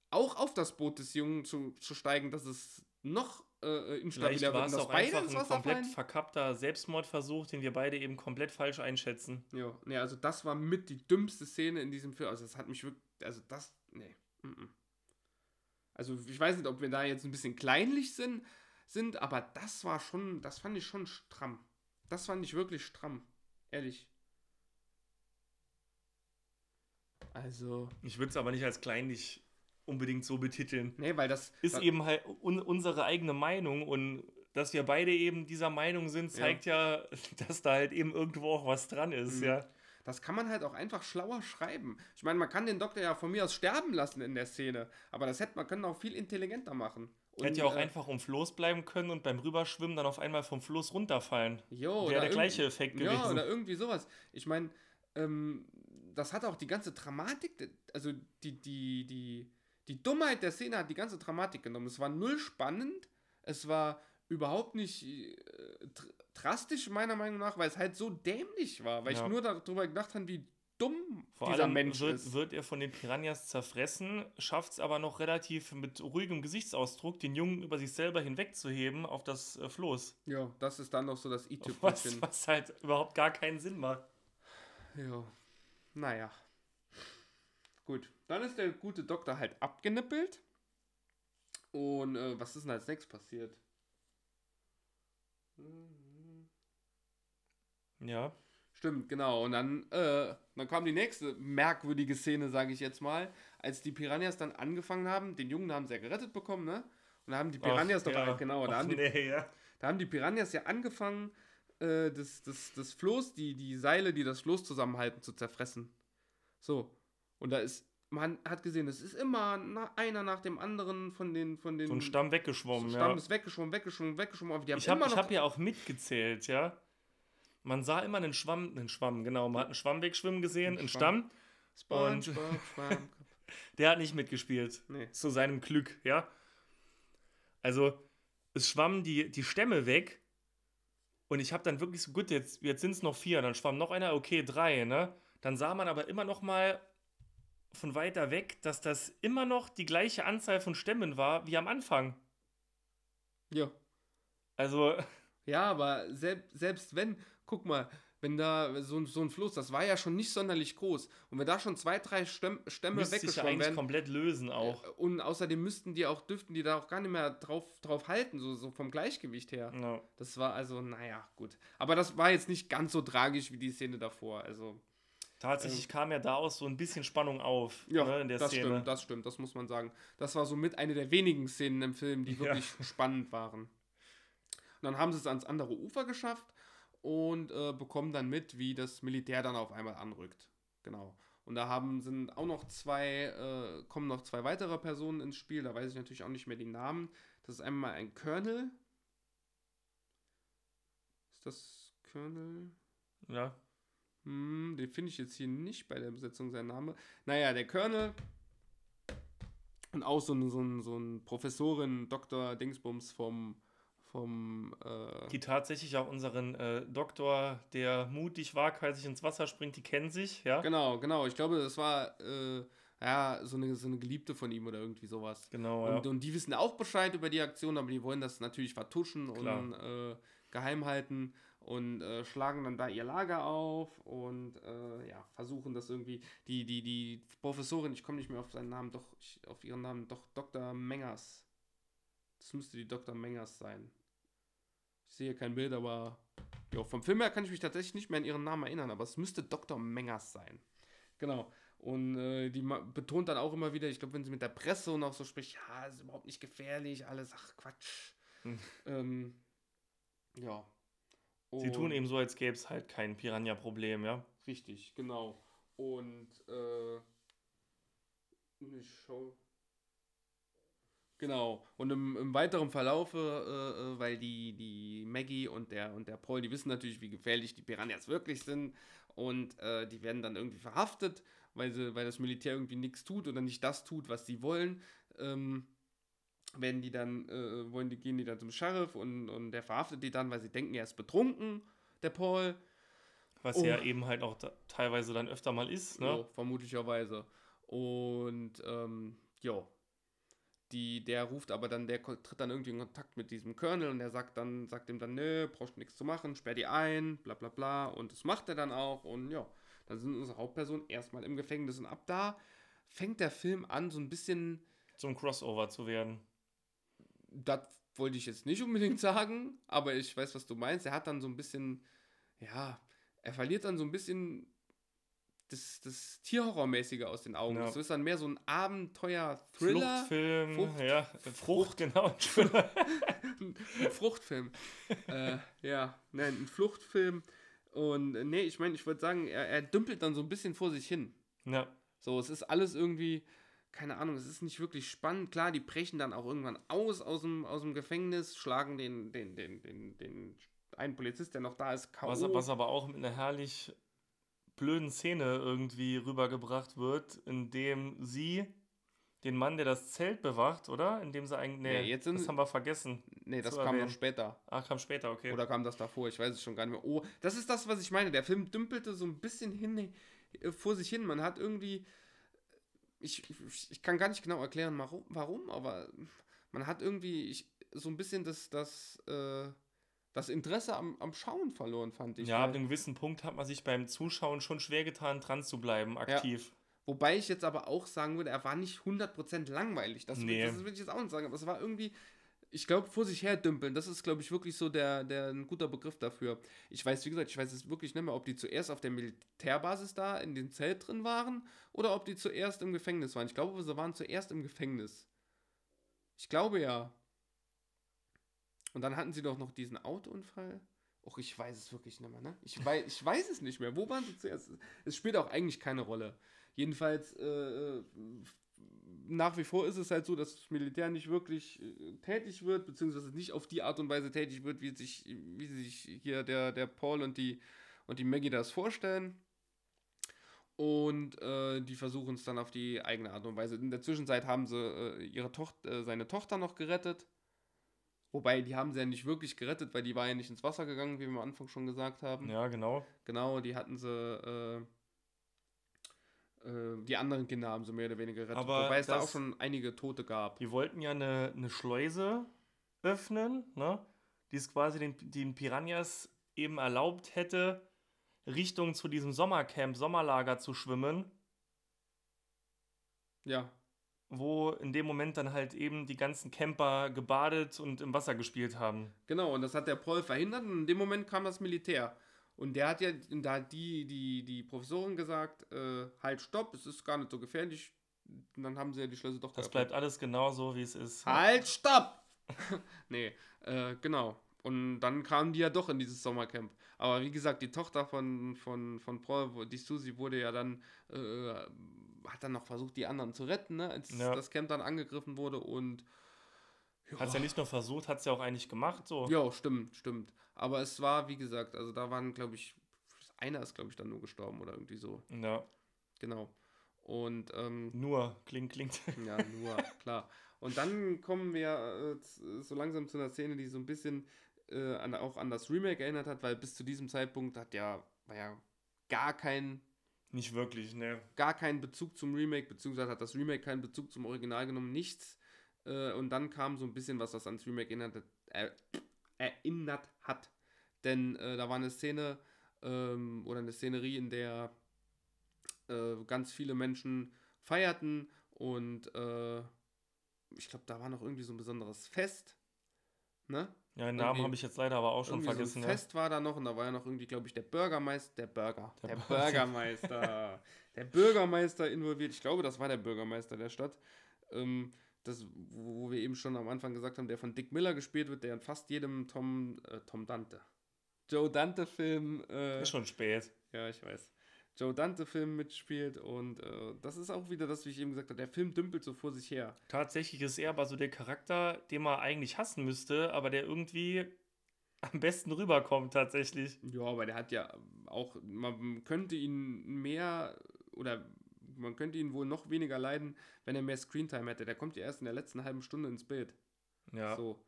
Auch auf das Boot des Jungen zu, zu steigen, dass es noch äh, Vielleicht instabiler war wird, dass auch einfach ein komplett fallen. verkappter Selbstmordversuch, den wir beide eben komplett falsch einschätzen. Ja, nee, also das war mit die dümmste Szene in diesem Film. Also das hat mich wirklich, also das, nee. mm. Also ich weiß nicht, ob wir da jetzt ein bisschen kleinlich sind, sind, aber das war schon, das fand ich schon stramm. Das fand ich wirklich stramm. Ehrlich. Also, Ich würde es aber nicht als kleinlich unbedingt so betiteln. nee, weil das Ist eben halt un unsere eigene Meinung und dass wir beide eben dieser Meinung sind, zeigt ja, dass da halt eben irgendwo auch was dran ist, Mhm. ja. Das kann man halt auch einfach schlauer schreiben. Ich meine, man kann den Doktor ja von mir aus sterben lassen in der Szene, aber das hätte man können auch viel intelligenter machen. Und, Hätte ja auch äh, einfach um Floß bleiben können und beim Rüberschwimmen dann auf einmal vom Floß runterfallen. Jo, Wäre der gleiche Effekt Ja, gewesen. oder irgendwie sowas. Ich meine, ähm, das hat auch die ganze Dramatik, also die, die, die, die Dummheit der Szene hat die ganze Dramatik genommen. Es war null spannend, es war überhaupt nicht äh, dr- drastisch, meiner Meinung nach, weil es halt so dämlich war, weil Ja. ich nur darüber gedacht habe, wie dumm Vor dieser allem Mensch wird, ist. wird er von den Piranhas zerfressen, schafft es aber noch relativ mit ruhigem Gesichtsausdruck, den Jungen über sich selber hinwegzuheben auf das äh, Floß. Ja, das ist dann noch so das Was, i-Tüpfelchen. was halt überhaupt gar keinen Sinn macht. Ja, naja. Gut, dann ist der gute Doktor halt abgenippelt. Und äh, was ist denn als nächstes passiert? Ja. Stimmt, genau. Und dann, äh, dann kam die nächste merkwürdige Szene, sage ich jetzt mal, als die Piranhas dann angefangen haben. Den Jungen haben sie ja gerettet bekommen, ne? Und da haben die Piranhas Ach, doch, ja. genau, da Ach, haben die nee, ja. Da haben die Piranhas ja angefangen, äh, das, das, das Floß, die, die Seile, die das Floß zusammenhalten, zu zerfressen. So. Und da ist, man hat gesehen, es ist immer einer nach dem anderen von den, von den So ein Stamm weggeschwommen, Stamm ja. ist weggeschwommen, weggeschwommen, weggeschwommen. Aber die haben Ich habe immer noch. hab ja auch mitgezählt, ja. Man sah immer einen Schwamm, einen Schwamm, genau. Man hat einen Schwamm wegschwimmen gesehen, Ein einen Schwamm. Stamm. und-. Der hat nicht mitgespielt. Nee. Zu seinem Glück, ja. Also, es schwammen die, die Stämme weg. Und ich habe dann wirklich so, gut, jetzt, jetzt sind es noch vier. Dann schwamm noch einer, okay, drei, ne? Dann sah man aber immer noch mal von weiter weg, dass das immer noch die gleiche Anzahl von Stämmen war wie am Anfang. Ja. Also, Ja, aber selbst, selbst wenn, guck mal, wenn da so, ein- so ein Floß, das war ja schon nicht sonderlich groß. Und wenn da schon zwei, drei Stämm, Stämme müsste sich ja weggeschwommen eigentlich werden. komplett lösen auch. Äh, Und außerdem müssten die auch, dürften die da auch gar nicht mehr drauf, drauf halten, so, so vom Gleichgewicht her. Ja. Das war also, naja, gut. Aber das war jetzt nicht ganz so tragisch wie die Szene davor. Also, Tatsächlich kam ja daraus so ein bisschen Spannung auf ja, ne, in der das Szene. stimmt, das stimmt, das muss man sagen. Das war somit eine der wenigen Szenen im Film, die Ja. wirklich spannend waren. Und dann haben sie es ans andere Ufer geschafft und äh, bekommen dann mit, wie das Militär dann auf einmal anrückt. Genau. Und da haben sind auch noch zwei, äh, kommen noch zwei weitere Personen ins Spiel. Da weiß ich natürlich auch nicht mehr die Namen. Das ist einmal ein Colonel. Ist das Colonel? Ja. Hm, den finde ich jetzt hier nicht bei der Besetzung sein Name. Naja, der Colonel und auch so ein, so ein, so ein Professorin, Dr. Dingsbums vom, vom äh, Die tatsächlich auch unseren äh, Doktor, der mutig waghalsig ins Wasser springt, die kennen sich, ja? Genau, genau. Ich glaube, das war äh, ja so eine, so eine Geliebte von ihm oder irgendwie sowas. Genau, ja. Und, und die wissen auch Bescheid über die Aktion, aber die wollen das natürlich vertuschen Klar. und äh, geheim halten und äh, schlagen dann da ihr Lager auf und äh, ja, versuchen das irgendwie. Die, die, die Professorin, ich komme nicht mehr auf seinen Namen, doch, ich, auf ihren Namen, doch Dr. Mengers. Das müsste die Dr. Mengers sein. Ich sehe kein Bild, aber jo, vom Film her kann ich mich tatsächlich nicht mehr an ihren Namen erinnern, aber es müsste Dr. Mengers sein. Genau. Und äh, die betont dann auch immer wieder, ich glaube, wenn sie mit der Presse und auch so spricht, ja, ist überhaupt nicht gefährlich, alles, ach Quatsch. Hm. Ähm, ja. Und sie tun eben so, als gäbe es halt kein Piranha-Problem, ja? Richtig, genau. Und äh, ich schau. Genau. Und im, im weiteren Verlauf, äh, äh, weil die, die Maggie und der, und der Paul, die wissen natürlich, wie gefährlich die Piranhas wirklich sind. Und äh, die werden dann irgendwie verhaftet, weil, sie, weil das Militär irgendwie nichts tut oder nicht das tut, was sie wollen. Ähm, werden die dann, äh, wollen die, gehen die dann zum Sheriff und, und der verhaftet die dann, weil sie denken, er ist betrunken, der Paul. Was oh. ja eben halt auch da, teilweise dann öfter mal ist, ne? Jo, vermutlicherweise. Und ähm, ja, die, der ruft aber dann, der tritt dann irgendwie in Kontakt mit diesem Colonel und der sagt dann, sagt ihm dann, nö, brauchst nichts zu machen, sperr die ein, bla bla bla. Und das macht er dann auch und ja, dann sind unsere Hauptpersonen erstmal im Gefängnis und ab da fängt der Film an, so ein bisschen. Zum Crossover zu werden. Das wollte ich jetzt nicht unbedingt sagen, aber ich weiß, was du meinst. Er hat dann so ein bisschen, ja, er verliert dann so ein bisschen das, das Tierhorrormäßige aus den Augen. Ja. Das ist dann mehr so ein Abenteuer-Thriller. Fluchtfilm, Frucht, ja, Frucht, Frucht genau. ein Fruchtfilm. äh, ja, nein, ein Fluchtfilm. Und äh, nee, ich meine, ich würde sagen, er, er dümpelt dann so ein bisschen vor sich hin. Ja. So, es ist alles irgendwie, keine Ahnung, es ist nicht wirklich spannend. Klar, die brechen dann auch irgendwann aus aus dem, aus dem Gefängnis, schlagen den, den, den, den, den einen Polizist, der noch da ist, K.O. Was, was aber auch mit einer herrlich blöden Szene irgendwie rübergebracht wird, in dem sie den Mann, der das Zelt bewacht, oder? In dem sie eigentlich. Nee, nee jetzt sind, das haben wir vergessen. Nee, das kam erwähnen. noch später. Ach, kam später, okay. Oder kam das davor? Ich weiß es schon gar nicht mehr. Oh, das ist das, was ich meine. Der Film dümpelte so ein bisschen hin, äh, vor sich hin. Man hat irgendwie. Ich, ich kann gar nicht genau erklären, warum, aber man hat irgendwie ich, so ein bisschen das, das äh, das Interesse am, am Schauen verloren, fand ich. Ja, ab einem gewissen Punkt hat man sich beim Zuschauen schon schwer getan, dran zu bleiben, aktiv. Ja. Wobei ich jetzt aber auch sagen würde, er war nicht 100% langweilig. Das, nee. das will ich jetzt auch nicht sagen, aber es war irgendwie, ich glaube, vor sich her dümpeln. Das ist, glaube ich, wirklich so der, der ein guter Begriff dafür. Ich weiß, wie gesagt, ich weiß es wirklich nicht mehr, ob die zuerst auf der Militärbasis da in dem Zelt drin waren oder ob die zuerst im Gefängnis waren. Ich glaube, sie waren zuerst im Gefängnis. Ich glaube ja. Und dann hatten sie doch noch diesen Autounfall. Och, ich weiß es wirklich nicht mehr, ne? Ich weiß, ich weiß es nicht mehr. Wo waren sie zuerst? Es spielt auch eigentlich keine Rolle. Jedenfalls, äh, äh, nach wie vor ist es halt so, dass das Militär nicht wirklich äh, tätig wird, beziehungsweise nicht auf die Art und Weise tätig wird, wie sich, wie sich hier der, der Paul und die, und die Maggie das vorstellen. Und äh, die versuchen es dann auf die eigene Art und Weise. In der Zwischenzeit haben sie äh, ihre Tochter, äh, seine Tochter noch gerettet. Wobei, die haben sie ja nicht wirklich gerettet, weil die war ja nicht ins Wasser gegangen, wie wir am Anfang schon gesagt haben. Ja, genau. Genau, die hatten sie, äh, die anderen Kinder haben sie mehr oder weniger gerettet. Aber Wobei es da auch schon einige Tote gab. Die wollten ja eine, eine Schleuse öffnen, ne? die es quasi den, den Piranhas eben erlaubt hätte, Richtung zu diesem Sommercamp, Sommerlager zu schwimmen. Ja wo in dem Moment dann halt eben die ganzen Camper gebadet und im Wasser gespielt haben. Genau, und das hat der Paul verhindert und in dem Moment kam das Militär. Und der hat ja, da hat die, die, die Professorin gesagt, äh, halt, stopp, es ist gar nicht so gefährlich. Und dann haben sie ja die Schlüssel doch Das bleibt alles genau so, wie es ist. Halt, stopp! nee, äh, genau. Und dann kamen die ja doch in dieses Sommercamp. Aber wie gesagt, die Tochter von, von, von Paul, die Susi, wurde ja dann äh, hat dann noch versucht, die anderen zu retten, ne, als ja. das Camp dann angegriffen wurde und hat es ja nicht nur versucht, hat es ja auch eigentlich gemacht. So. Ja, stimmt, stimmt. Aber es war, wie gesagt, also da waren, glaube ich, einer ist, glaube ich, dann nur gestorben oder irgendwie so. Ja. Genau. Und ähm, nur, klingt, klingt. Ja, nur, klar. Und dann kommen wir äh, so langsam zu einer Szene, die so ein bisschen äh, an, auch an das Remake erinnert hat, weil bis zu diesem Zeitpunkt hat ja, war ja gar kein nicht wirklich, ne. Gar keinen Bezug zum Remake, beziehungsweise hat das Remake keinen Bezug zum Original genommen, nichts. Äh, und dann kam so ein bisschen was, was ans Remake erinnert, äh, erinnert hat. Denn äh, da war eine Szene ähm, oder eine Szenerie, in der äh, ganz viele Menschen feierten und äh, ich glaube, da war noch irgendwie so ein besonderes Fest. Ne? Ja, den Namen habe ich jetzt leider aber auch schon vergessen. So ein Fest war da noch und da war ja noch irgendwie, glaube ich, der Bürgermeister, der Burger, der, Der Bürgermeister, der Bürgermeister involviert. Ich glaube, das war der Bürgermeister der Stadt. Ähm, das, wo wir eben schon am Anfang gesagt haben, der von Dick Miller gespielt wird, der in fast jedem Tom, äh, Tom Dante, Joe Dante-Film, äh, Ist schon spät. ja, ich weiß, Joe Dante-Film mitspielt und äh, das ist auch wieder das, wie ich eben gesagt habe, der Film dümpelt so vor sich her. Tatsächlich ist er aber so der Charakter, den man eigentlich hassen müsste, aber der irgendwie am besten rüberkommt tatsächlich. Ja, aber der hat ja auch, man könnte ihn mehr oder man könnte ihn wohl noch weniger leiden, wenn er mehr Screentime hätte. Der kommt ja erst in der letzten halben Stunde ins Bild. Ja. So.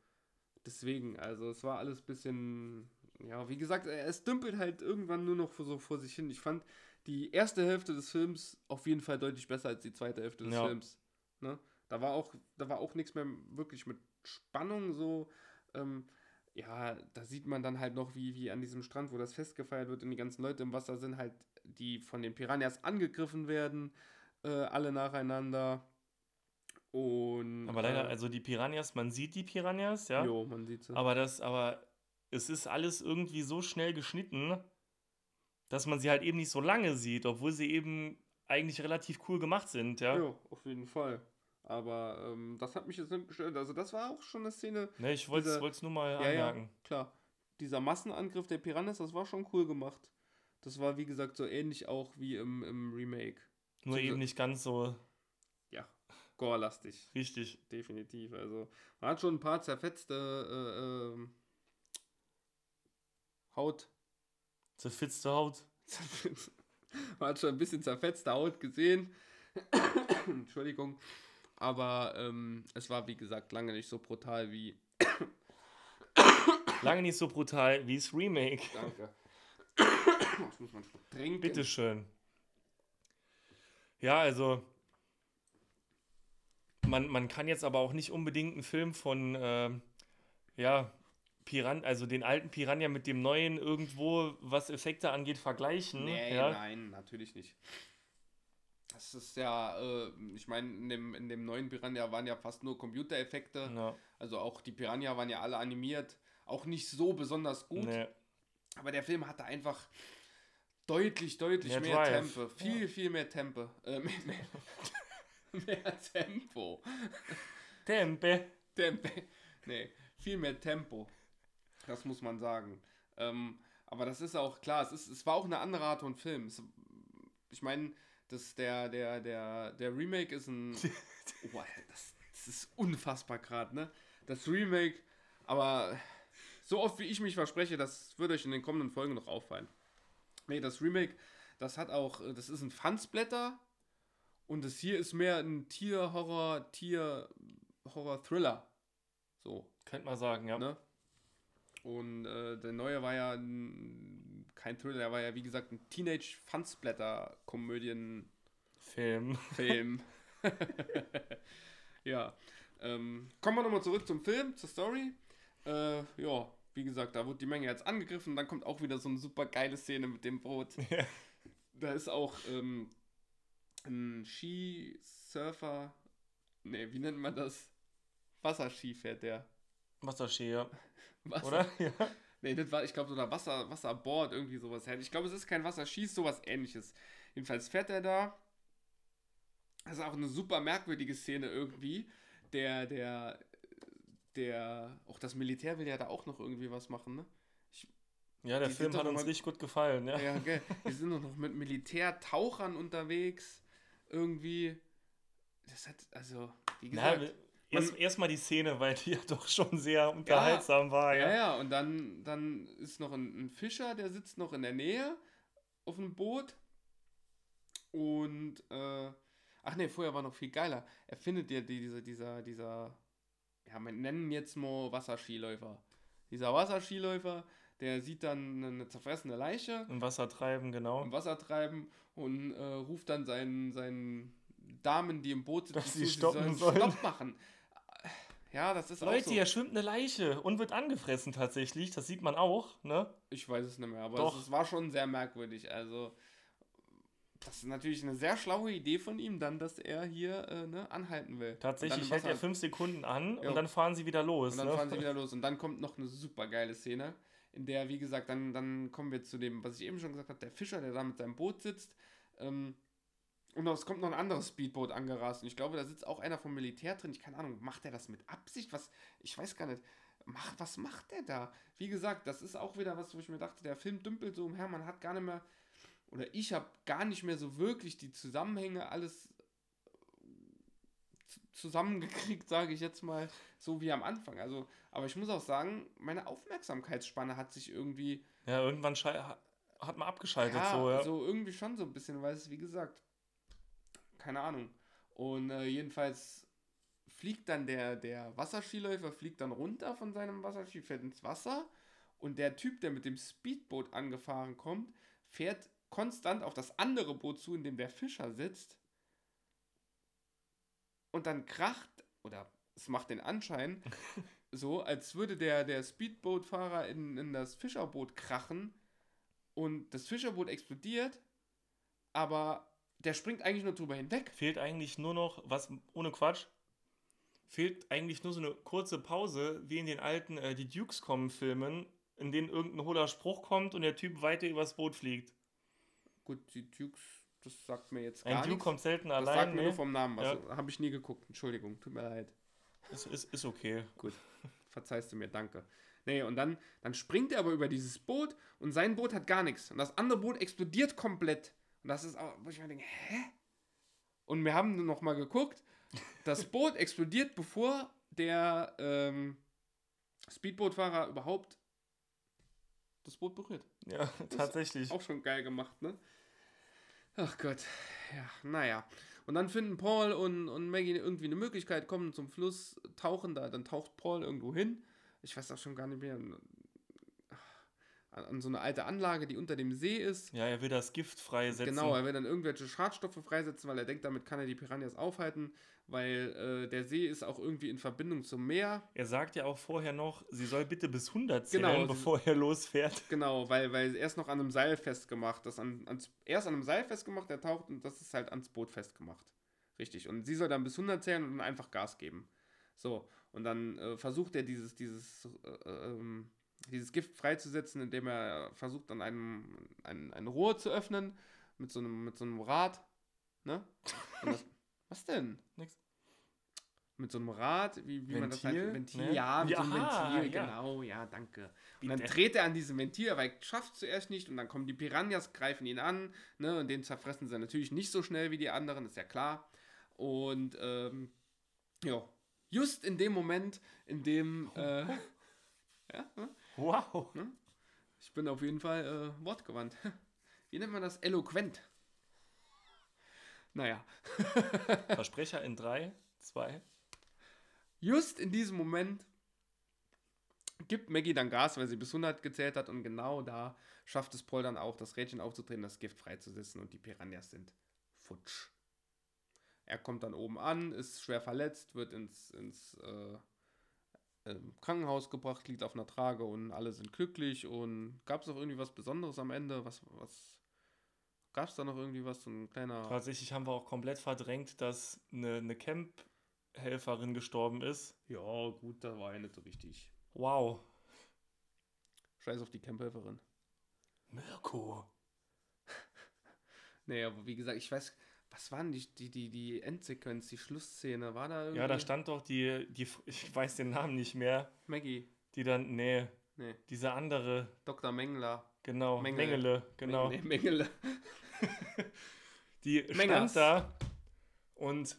Deswegen, also es war alles ein bisschen, ja, wie gesagt, es dümpelt halt irgendwann nur noch so vor sich hin. Ich fand die erste Hälfte des Films auf jeden Fall deutlich besser als die zweite Hälfte des Ja. Films. Ne? Da war auch, da war auch nichts mehr wirklich mit Spannung so. Ähm, ja, da sieht man dann halt noch, wie, wie an diesem Strand, wo das Fest gefeiert wird und die ganzen Leute im Wasser sind, halt, die von den Piranhas angegriffen werden, äh, alle nacheinander. Und. Aber leider, äh, also die Piranhas, man sieht die Piranhas, ja. Jo, man sieht sie. Aber das, aber es ist alles irgendwie so schnell geschnitten, dass man sie halt eben nicht so lange sieht, obwohl sie eben eigentlich relativ cool gemacht sind, ja. Ja, auf jeden Fall. Aber ähm, das hat mich jetzt nicht gestört. Also, das war auch schon eine Szene. Ne, ich wollte es nur mal Ja, ja, anmerken. klar. Dieser Massenangriff der Piranhas, das war schon cool gemacht. Das war, wie gesagt, so ähnlich auch wie im, im Remake. Nur eben nicht ganz so Ja, gore-lastig. richtig. Definitiv. Also, man hat schon ein paar zerfetzte äh, ähm, Haut. Zerfitzte Haut. man hat schon ein bisschen zerfetzte Haut gesehen. Entschuldigung. Aber ähm, es war, wie gesagt, lange nicht so brutal wie. Lange nicht so brutal wie das Remake. Danke. Jetzt muss man trinken. Bitteschön. Ja, also. Man, man kann jetzt aber auch nicht unbedingt einen Film von, ähm, ja, Piran also den alten Piranha mit dem neuen irgendwo, was Effekte angeht, vergleichen. Nee, ja? nein, natürlich nicht. Das ist ja, äh, ich meine, in dem, in dem neuen Piranha waren ja fast nur Computereffekte. Ja, Also auch die Piranha waren ja alle animiert. Auch nicht so besonders gut. nee. Aber der Film hatte einfach deutlich, deutlich Mehr mehr. Tempo. Viel, viel mehr Tempo. Äh, mehr, mehr, mehr Tempo. Tempe. Tempo. Nee, viel mehr Tempo. Das muss man sagen. Ähm, aber das ist auch klar, es, ist, es war auch eine andere Art von Film. Es, ich meine, das, der, der, der, der Remake ist ein. Oh, Alter, das, das ist unfassbar gerade, ne? Das Remake, aber so oft wie ich mich verspreche, das wird euch in den kommenden Folgen noch auffallen. Nee, das Remake, das hat auch, äh, das ist ein Fansblätter und das hier ist mehr ein Tier-Horror, Tier-Horror-Thriller. So, Könnte man sagen, ja. ne? Und äh, der neue war ja ein, kein Thriller, der war ja wie gesagt ein Teenage-Fansblätter-Komödien-Film. Film. ja. Ähm, kommen wir nochmal zurück zum Film, zur Story. Äh, ja, wie gesagt, da wird die Menge jetzt angegriffen. Dann kommt auch wieder so eine super geile Szene mit dem Boot. Ja. Da ist auch ähm, ein Skisurfer. Ne, wie nennt man das? Wasserski fährt der. Wasserski, ja. Wasser, Oder? Ja. Nee, das war, ich glaube, so ein Wasser, Wasserboard, irgendwie sowas. Ich glaube, es ist kein Wasserski, ist sowas ähnliches. Jedenfalls fährt er da. Das ist auch eine super merkwürdige Szene irgendwie. Der, der, der, auch das Militär will ja da auch noch irgendwie was machen, ne? Ja, der Film hat uns mal- richtig gut gefallen, ja. Ja, gell. Die sind doch noch mit Militärtauchern unterwegs. Irgendwie. Das hat, also, wie Na, gesagt. erst, erstmal die Szene, weil die ja doch schon sehr unterhaltsam war, Ja, ja. ja, und dann, dann ist noch ein, ein Fischer, der sitzt noch in der Nähe auf einem Boot. Und, äh, ach nee, vorher war noch viel geiler. Er findet ja die, dieser, dieser, dieser, ja, wir nennen jetzt mal Wasserskiläufer. Dieser Wasserskiläufer, der sieht dann eine zerfressene Leiche Im Wasser treiben, genau. im Wasser treiben und äh, ruft dann seinen, seinen Damen, die im Boot sitzen, Dass sie zu, stoppen sollen. Stopp machen. Ja, das ist auch Leute, so. hier schwimmt eine Leiche und wird angefressen tatsächlich. Das sieht man auch, ne? Ich weiß es nicht mehr, aber Doch. es war schon sehr merkwürdig. Also, das ist natürlich eine sehr schlaue Idee von ihm, dann, dass er hier äh, ne, anhalten will. Tatsächlich hält er fünf Sekunden an Ja. und dann fahren sie wieder los. Und dann ne? fahren sie wieder los. Und dann kommt noch eine super geile Szene, in der, wie gesagt, dann, dann kommen wir zu dem, was ich eben schon gesagt habe, der Fischer, der da mit seinem Boot sitzt. Ähm, und es kommt noch ein anderes Speedboot angerast. Und ich glaube, da sitzt auch einer vom Militär drin. Ich keine Ahnung, macht er das mit Absicht? Was? Ich weiß gar nicht. Mach, was macht der da? Wie gesagt, das ist auch wieder was, wo ich mir dachte, der Film dümpelt so umher. Man hat gar nicht mehr, oder ich habe gar nicht mehr so wirklich die Zusammenhänge alles zu- zusammengekriegt, sage ich jetzt mal, so wie am Anfang. Also, aber ich muss auch sagen, meine Aufmerksamkeitsspanne hat sich irgendwie Ja, irgendwann hat man abgeschaltet. ja, so, ja. so irgendwie schon so ein bisschen, weil es, wie gesagt, keine Ahnung. Und äh, jedenfalls fliegt dann der, der Wasserskiläufer, fliegt dann runter von seinem Wasserski, fährt ins Wasser und der Typ, der mit dem Speedboot angefahren kommt, fährt konstant auf das andere Boot zu, in dem der Fischer sitzt. Und dann kracht, oder es macht den Anschein, so, als würde der, der Speedbootfahrer in, in das Fischerboot krachen und das Fischerboot explodiert, aber der springt eigentlich nur drüber hinweg. Fehlt eigentlich nur noch, was ohne Quatsch, fehlt eigentlich nur so eine kurze Pause, wie in den alten äh, Die Dukes kommen Filmen, in denen irgendein hohler Spruch kommt und der Typ weiter übers Boot fliegt. Gut, die Dukes, das sagt mir jetzt Ein gar Duke nichts. kommt selten Das allein. sagt mir Nee, nur vom Namen. Ja. Also, habe ich nie geguckt. Entschuldigung, tut mir leid. ist, ist, ist okay. Gut, verzeihst du mir, danke. Nee, und dann, dann springt er aber über dieses Boot und sein Boot hat gar nichts. Und das andere Boot explodiert komplett. Und das ist auch, wo ich mir denke, hä? Und wir haben noch mal geguckt, das Boot explodiert, bevor der ähm, Speedbootfahrer überhaupt das Boot berührt. Ja, tatsächlich. Auch schon geil gemacht, ne? Ach Gott. Ja, naja. Und dann finden Paul und, und Maggie irgendwie eine Möglichkeit, kommen zum Fluss, tauchen da, dann taucht Paul irgendwo hin. Ich weiß auch schon gar nicht mehr. An, so eine alte Anlage, die unter dem See ist. Ja, er will das Gift freisetzen. Genau, er will dann irgendwelche Schadstoffe freisetzen, weil er denkt, damit kann er die Piranhas aufhalten, weil äh, der See ist auch irgendwie in Verbindung zum Meer. Er sagt ja auch vorher noch, sie soll bitte bis 100 zählen, Genau, bevor er losfährt. Genau, weil, weil er ist noch an einem Seil festgemacht. Das an, ans, er ist an einem Seil festgemacht, er taucht und das ist halt ans Boot festgemacht. Richtig. Und sie soll dann bis 100 zählen und dann einfach Gas geben. So, und dann äh, versucht er dieses, dieses, äh, ähm, dieses Gift freizusetzen, indem er versucht, an einem ein, ein Rohr zu öffnen mit so einem, mit so einem Rad. Ne? Das, was denn? Nix. Mit so einem Rad, wie, wie man das Ventil, halt. Ventil, ne? ja, mit so einem Ja, Ventil, ja. genau, ja, danke. Und dann Bitte. dreht er an diesem Ventil, aber er schafft es zuerst nicht und dann kommen die Piranhas, greifen ihn an, ne, und den zerfressen sie natürlich nicht so schnell wie die anderen, ist ja klar. Und, ähm, ja, just in dem Moment, in dem, äh, ja, ne? Wow. ich bin auf jeden Fall äh, wortgewandt. Wie nennt man das? Eloquent. Naja, Versprecher in 3, 2. just in diesem Moment gibt Maggie dann Gas, weil sie bis 100 gezählt hat und genau da schafft es Paul dann auch, das Rädchen aufzudrehen, das Gift freizusetzen und die Piranhas sind futsch. Er kommt dann oben an, ist schwer verletzt, wird ins, ins äh, ähm, Krankenhaus gebracht, liegt auf einer Trage und alle sind glücklich und gab es noch irgendwie was Besonderes am Ende? Was, was gab es da noch irgendwie was? So ein kleiner... Tatsächlich haben wir auch komplett verdrängt, dass eine, eine Camp-Helferin gestorben ist. Ja, gut, da war ja nicht so richtig. Wow. Scheiß auf die Camphelferin. Mirko. Aber wie gesagt, ich weiß, was waren die, die, die, die Endsequenz, die Schlussszene? War da irgendwie. Ja, da stand doch die, die, ich weiß den Namen nicht mehr, Maggie. die dann, nee, Nee, diese andere, Dr. Mengler. genau, Mengele. Mengele, genau. Nee, Mengele. Die Mengers. stand da und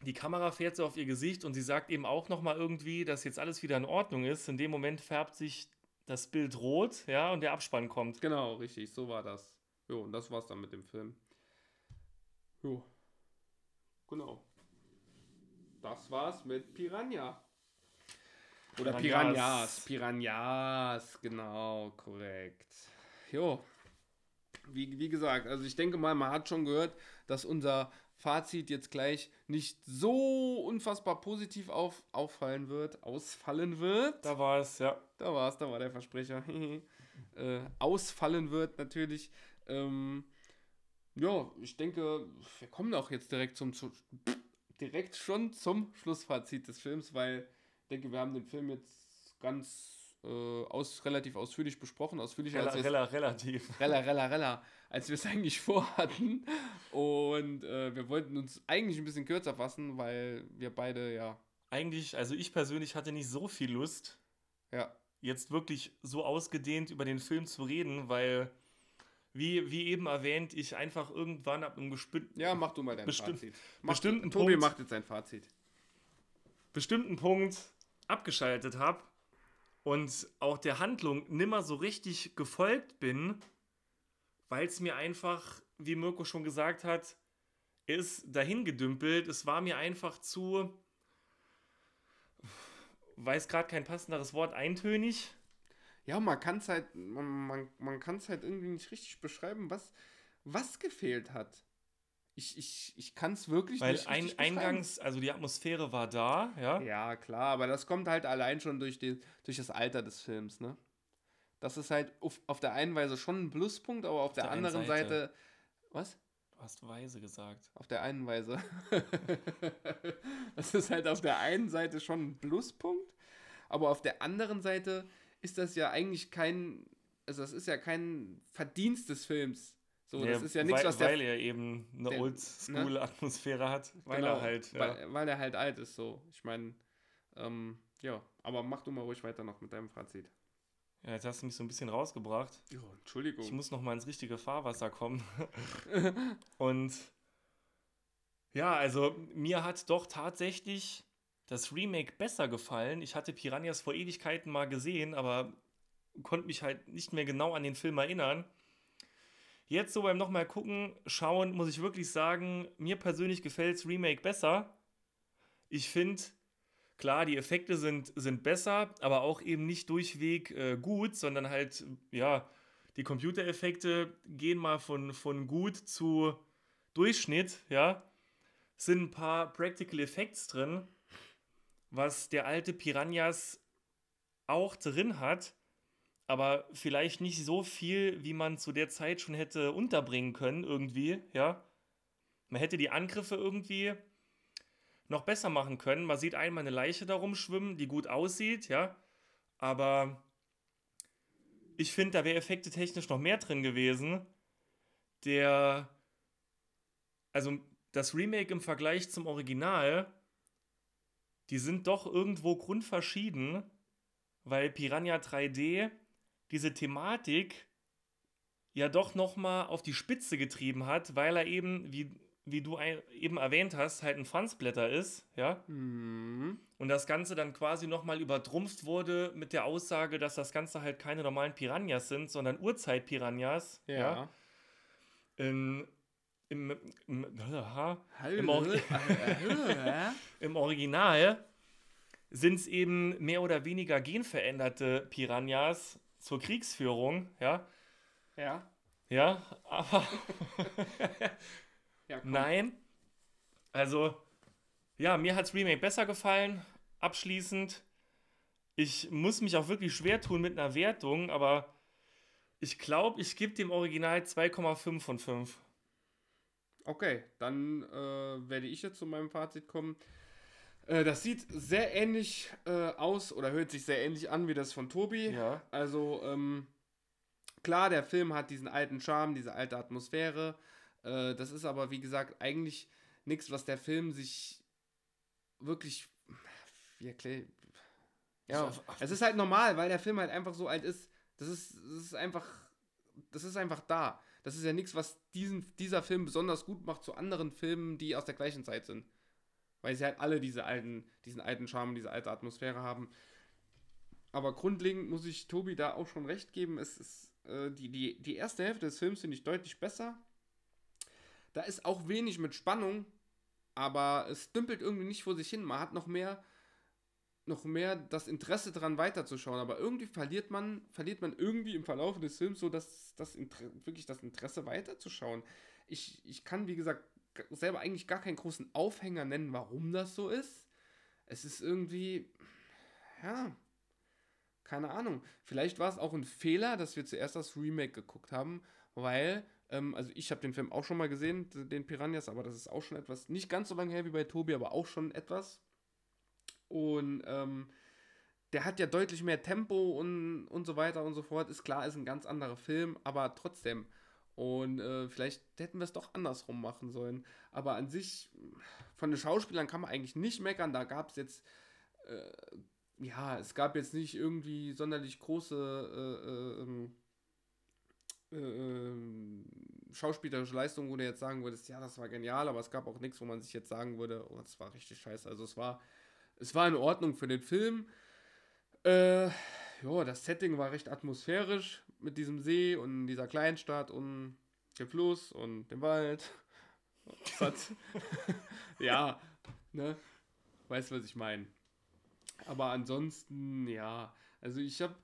die Kamera fährt so auf ihr Gesicht und sie sagt eben auch nochmal irgendwie, dass jetzt alles wieder in Ordnung ist. In dem Moment färbt sich das Bild rot, ja, und der Abspann kommt. Genau, richtig, so war das. Jo, und das war's dann mit dem Film. Jo. Genau. Das war's mit Piranha. Oder Piranhas. Piranhas. Piranhas, genau, korrekt. Jo. Wie, wie gesagt, also ich denke mal, man hat schon gehört, dass unser Fazit jetzt gleich nicht so unfassbar positiv auf, auffallen wird, ausfallen wird. Da war es, ja. Da war es, da war der Versprecher. äh, ausfallen wird natürlich. Ähm, ja, ich denke, wir kommen auch jetzt direkt zum, zu, direkt schon zum Schlussfazit des Films, weil ich denke, wir haben den Film jetzt ganz äh, aus, relativ ausführlich besprochen, ausführlicher Rela, als rela, relativ. Rella, Rella, Rella, als wir es eigentlich vorhatten. Und äh, wir wollten uns eigentlich ein bisschen kürzer fassen, weil wir beide, ja, Eigentlich, also ich persönlich hatte nicht so viel Lust, ja, jetzt wirklich so ausgedehnt über den Film zu reden, weil, wie, wie eben erwähnt, ich einfach irgendwann ab einem gespü- ja, mach du mal dein Bestimmt- Fazit. Mach, bestimmten Tobi Punkt- macht jetzt sein Fazit. bestimmten Punkt abgeschaltet habe und auch der Handlung nimmer so richtig gefolgt bin, weil es mir einfach, wie Mirko schon gesagt hat, ist dahin gedümpelt. Es war mir einfach zu, weiß gerade kein passenderes Wort, eintönig. Ja, man kann es halt, man, man, man kann es halt irgendwie nicht richtig beschreiben, was, was gefehlt hat. Ich, ich, ich kann es wirklich Weil nicht ein, eingangs, also die Atmosphäre war da, ja. Ja, klar, aber das kommt halt allein schon durch, die, durch das Alter des Films, ne? Das ist halt auf, auf der einen Weise schon ein Pluspunkt, aber auf, der, der einen anderen Seite. Seite. Was? Du hast weise gesagt. Auf der einen Weise. das ist halt auf der einen Seite schon ein Pluspunkt, aber auf der anderen Seite ist das ja eigentlich kein, also das ist ja kein Verdienst des Films. So, das ist ja nichts, weil, was der Weil er eben eine der- ne? Oldschool-Atmosphäre hat. Weil Genau, er halt. Ja. weil, weil er halt alt ist, so. Ich meine, ähm, ja, aber mach du mal ruhig weiter noch mit deinem Fazit. ja, jetzt hast du mich so ein bisschen rausgebracht. Ja, Entschuldigung. Ich muss noch mal ins richtige Fahrwasser kommen. Und ja, also mir hat doch tatsächlich das Remake besser gefallen. Ich hatte Piranhas vor Ewigkeiten mal gesehen, aber konnte mich halt nicht mehr genau an den Film erinnern. Jetzt so beim nochmal gucken, schauen, muss ich wirklich sagen, mir persönlich gefällt das Remake besser. Ich finde, klar, die Effekte sind, sind besser, aber auch eben nicht durchweg äh, gut, sondern halt, ja, die Computereffekte gehen mal von, von gut zu Durchschnitt, ja. Sind ein paar Practical Effects drin, was der alte Piranhas auch drin hat, aber vielleicht nicht so viel, wie man zu der Zeit schon hätte unterbringen können, irgendwie, ja. Man hätte die Angriffe irgendwie noch besser machen können. Man sieht einmal eine Leiche da rumschwimmen, die gut aussieht, ja. Aber ich finde, da wäre effekte technisch noch mehr drin gewesen. Der. Also, das Remake im Vergleich zum Original, die sind doch irgendwo grundverschieden, weil Piranha 3D diese Thematik ja doch nochmal auf die Spitze getrieben hat, weil er eben, wie, wie du eben erwähnt hast, halt ein Fansblätter ist, ja. Mhm. Und das Ganze dann quasi nochmal übertrumpft wurde mit der Aussage, dass das Ganze halt keine normalen Piranhas sind, sondern Urzeit-Piranhas. Ja. Ja. In, im, im. Im Ori-. Im Original sind es eben mehr oder weniger genveränderte Piranhas zur Kriegsführung, ja. ja. Ja, aber Ja, nein. Also, ja, mir hat's Remake besser gefallen. Abschließend. Ich muss mich auch wirklich schwer tun mit einer Wertung, aber ich glaube, ich gebe dem Original 2,5 von 5. Okay, dann äh, werde ich jetzt zu meinem Fazit kommen. Äh, das sieht sehr ähnlich äh, aus oder hört sich sehr ähnlich an wie das von Tobi. Ja. Also, ähm, klar, der Film hat diesen alten Charme, diese alte Atmosphäre. Äh, das ist aber, wie gesagt, eigentlich nichts, was der Film sich wirklich. Wie erklär, ja, es ist halt normal, weil der Film halt einfach so alt ist. Das ist, das ist einfach. Das ist einfach da. Das ist ja nichts, was diesen, dieser Film besonders gut macht zu anderen Filmen, die aus der gleichen Zeit sind. Weil sie halt alle diese alten, diesen alten Charme, diese alte Atmosphäre haben. Aber grundlegend muss ich Tobi da auch schon recht geben. Es ist, äh, die, die, die erste Hälfte des Films finde ich deutlich besser. Da ist auch wenig mit Spannung, aber es dümpelt irgendwie nicht vor sich hin. Man hat noch mehr, noch mehr das Interesse daran weiterzuschauen, aber irgendwie verliert man, verliert man irgendwie im Verlauf des Films so das, das Inter wirklich das Interesse weiterzuschauen. Ich, ich kann, wie gesagt, selber eigentlich gar keinen großen Aufhänger nennen, warum das so ist. Es ist irgendwie, ja, keine Ahnung. Vielleicht war es auch ein Fehler, dass wir zuerst das Remake geguckt haben, weil Ähm, also ich habe den Film auch schon mal gesehen, den Piranhas, aber das ist auch schon etwas, nicht ganz so lange her wie bei Tobi, aber auch schon etwas. Und ähm, der hat ja deutlich mehr Tempo und, und so weiter und so fort. Ist klar, ist ein ganz anderer Film, aber trotzdem. Und äh, vielleicht hätten wir es doch andersrum machen sollen. Aber an sich, von den Schauspielern kann man eigentlich nicht meckern. Da gab es jetzt, äh, ja, es gab jetzt nicht irgendwie sonderlich große äh, ähm, äh, ähm, schauspielerische Leistung, wo du jetzt sagen würdest, ja, das war genial, aber es gab auch nichts, wo man sich jetzt sagen würde, oh, das war richtig scheiße. Also es war, es war in Ordnung für den Film. Äh, ja, das Setting war recht atmosphärisch mit diesem See und dieser Kleinstadt und dem Fluss und dem Wald. Ja, ne? Weißt du, was ich meine? Aber ansonsten, ja, also ich habe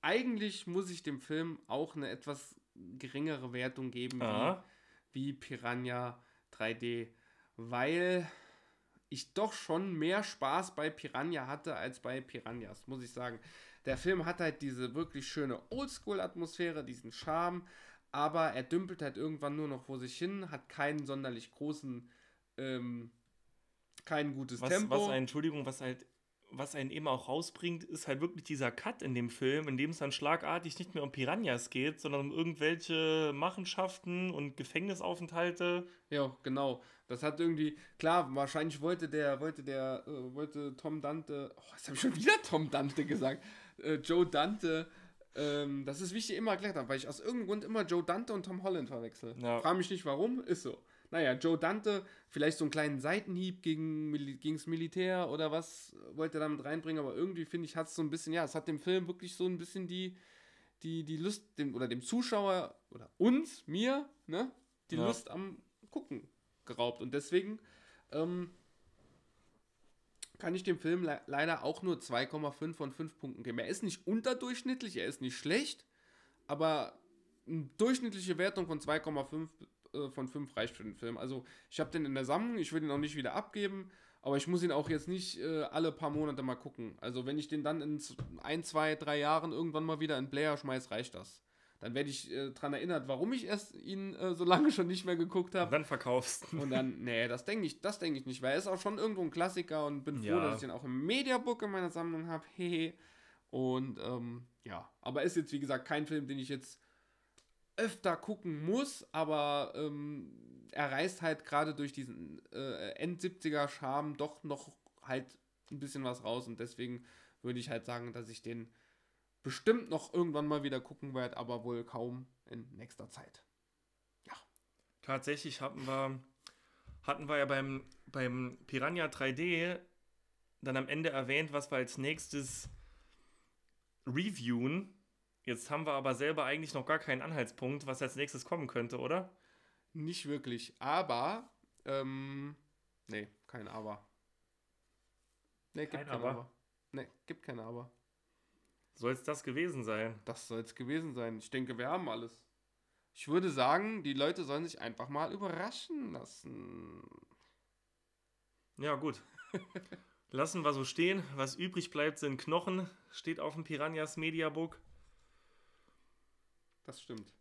eigentlich muss ich dem Film auch eine etwas geringere Wertung geben wie, wie Piranha 3D, weil ich doch schon mehr Spaß bei Piranha hatte als bei Piranhas, muss ich sagen. Der Film hat halt diese wirklich schöne Oldschool-Atmosphäre, diesen Charme, aber er dümpelt halt irgendwann nur noch vor sich hin, hat keinen sonderlich großen, ähm, kein gutes was, Tempo. Was, Entschuldigung, was halt was einen eben auch rausbringt, ist halt wirklich dieser Cut in dem Film, in dem es dann schlagartig nicht mehr um Piranhas geht, sondern um irgendwelche Machenschaften und Gefängnisaufenthalte. Ja, genau. Das hat irgendwie, klar, wahrscheinlich wollte der, wollte der, äh, wollte Tom Dante, oh, jetzt habe ich schon wieder Tom Dante gesagt, äh, Joe Dante, ähm, das ist wichtig immer erklärt habe, weil ich aus irgendeinem Grund immer Joe Dante und Tom Holland verwechsel. Ja. Frage mich nicht warum, ist so. Naja, Joe Dante, vielleicht so einen kleinen Seitenhieb gegen das Militär oder was wollte er damit reinbringen, aber irgendwie finde ich, hat es so ein bisschen, ja, es hat dem Film wirklich so ein bisschen die, die, die Lust, dem, oder dem Zuschauer oder uns, mir, ne, die ja. Lust am Gucken geraubt. Und deswegen ähm, kann ich dem Film le leider auch nur 2,5 von 5 Punkten geben. Er ist nicht unterdurchschnittlich, er ist nicht schlecht, aber eine durchschnittliche Wertung von 2,5 äh, von 5 reicht für den Film. Also ich habe den in der Sammlung, ich will ihn auch nicht wieder abgeben, aber ich muss ihn auch jetzt nicht äh, alle paar Monate mal gucken. Also wenn ich den dann in ein, zwei, drei Jahren irgendwann mal wieder in Player schmeiß, reicht das dann werde ich äh, daran erinnert, warum ich erst ihn äh, so lange schon nicht mehr geguckt habe. Und dann verkaufst. Und dann, nee, das denke ich, das ich nicht, weil er ist auch schon irgendwo ein Klassiker und bin froh, ja. dass ich ihn auch im Mediabook in meiner Sammlung habe. Hehe. Und ähm, ja, aber ist jetzt wie gesagt kein Film, den ich jetzt öfter gucken muss, aber ähm, er reißt halt gerade durch diesen äh, End-70er-Charme doch noch halt ein bisschen was raus und deswegen würde ich halt sagen, dass ich den bestimmt noch irgendwann mal wieder gucken werde, aber wohl kaum in nächster Zeit. Ja. Tatsächlich hatten wir, hatten wir ja beim, beim Piranha 3D dann am Ende erwähnt, was wir als nächstes reviewen. Jetzt haben wir aber selber eigentlich noch gar keinen Anhaltspunkt, was als nächstes kommen könnte, oder? Nicht wirklich, aber, ähm, nee, kein Aber. Nee, gibt kein, kein Aber. aber. Nee, gibt kein Aber. Soll es das gewesen sein? Das soll es gewesen sein. Ich denke, wir haben alles. Ich würde sagen, die Leute sollen sich einfach mal überraschen lassen. Ja, gut. Lassen wir so stehen. Was übrig bleibt, sind Knochen. Steht auf dem Piranhas Mediabook. Das stimmt.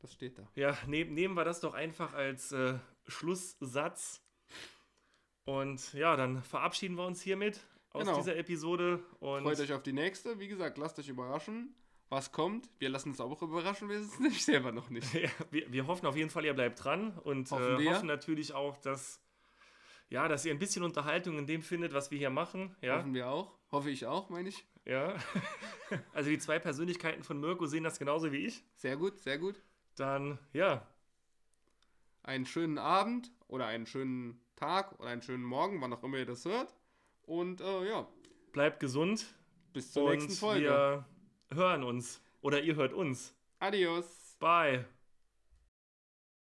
Das steht da. Ja, ne nehmen wir das doch einfach als äh, Schlusssatz. Und ja, dann verabschieden wir uns hiermit aus genau. dieser Episode. Und Freut euch auf die nächste. Wie gesagt, lasst euch überraschen, was kommt. Wir lassen uns auch überraschen, wir wissen es nicht selber noch nicht. Ja, wir, wir, hoffen auf jeden Fall, ihr bleibt dran und hoffen, äh, hoffen natürlich auch, dass, ja, dass ihr ein bisschen Unterhaltung in dem findet, was wir hier machen. Ja? Hoffen wir auch. Hoffe ich auch, meine ich. Ja. also die zwei Persönlichkeiten von Mirko sehen das genauso wie ich. Sehr gut, sehr gut. Dann, ja. Einen schönen Abend oder einen schönen Tag oder einen schönen Morgen, wann auch immer ihr das hört. Und äh, ja. Bleibt gesund. Bis zur nächsten Folge. Wir hören uns. Oder ihr hört uns. Adios. Bye.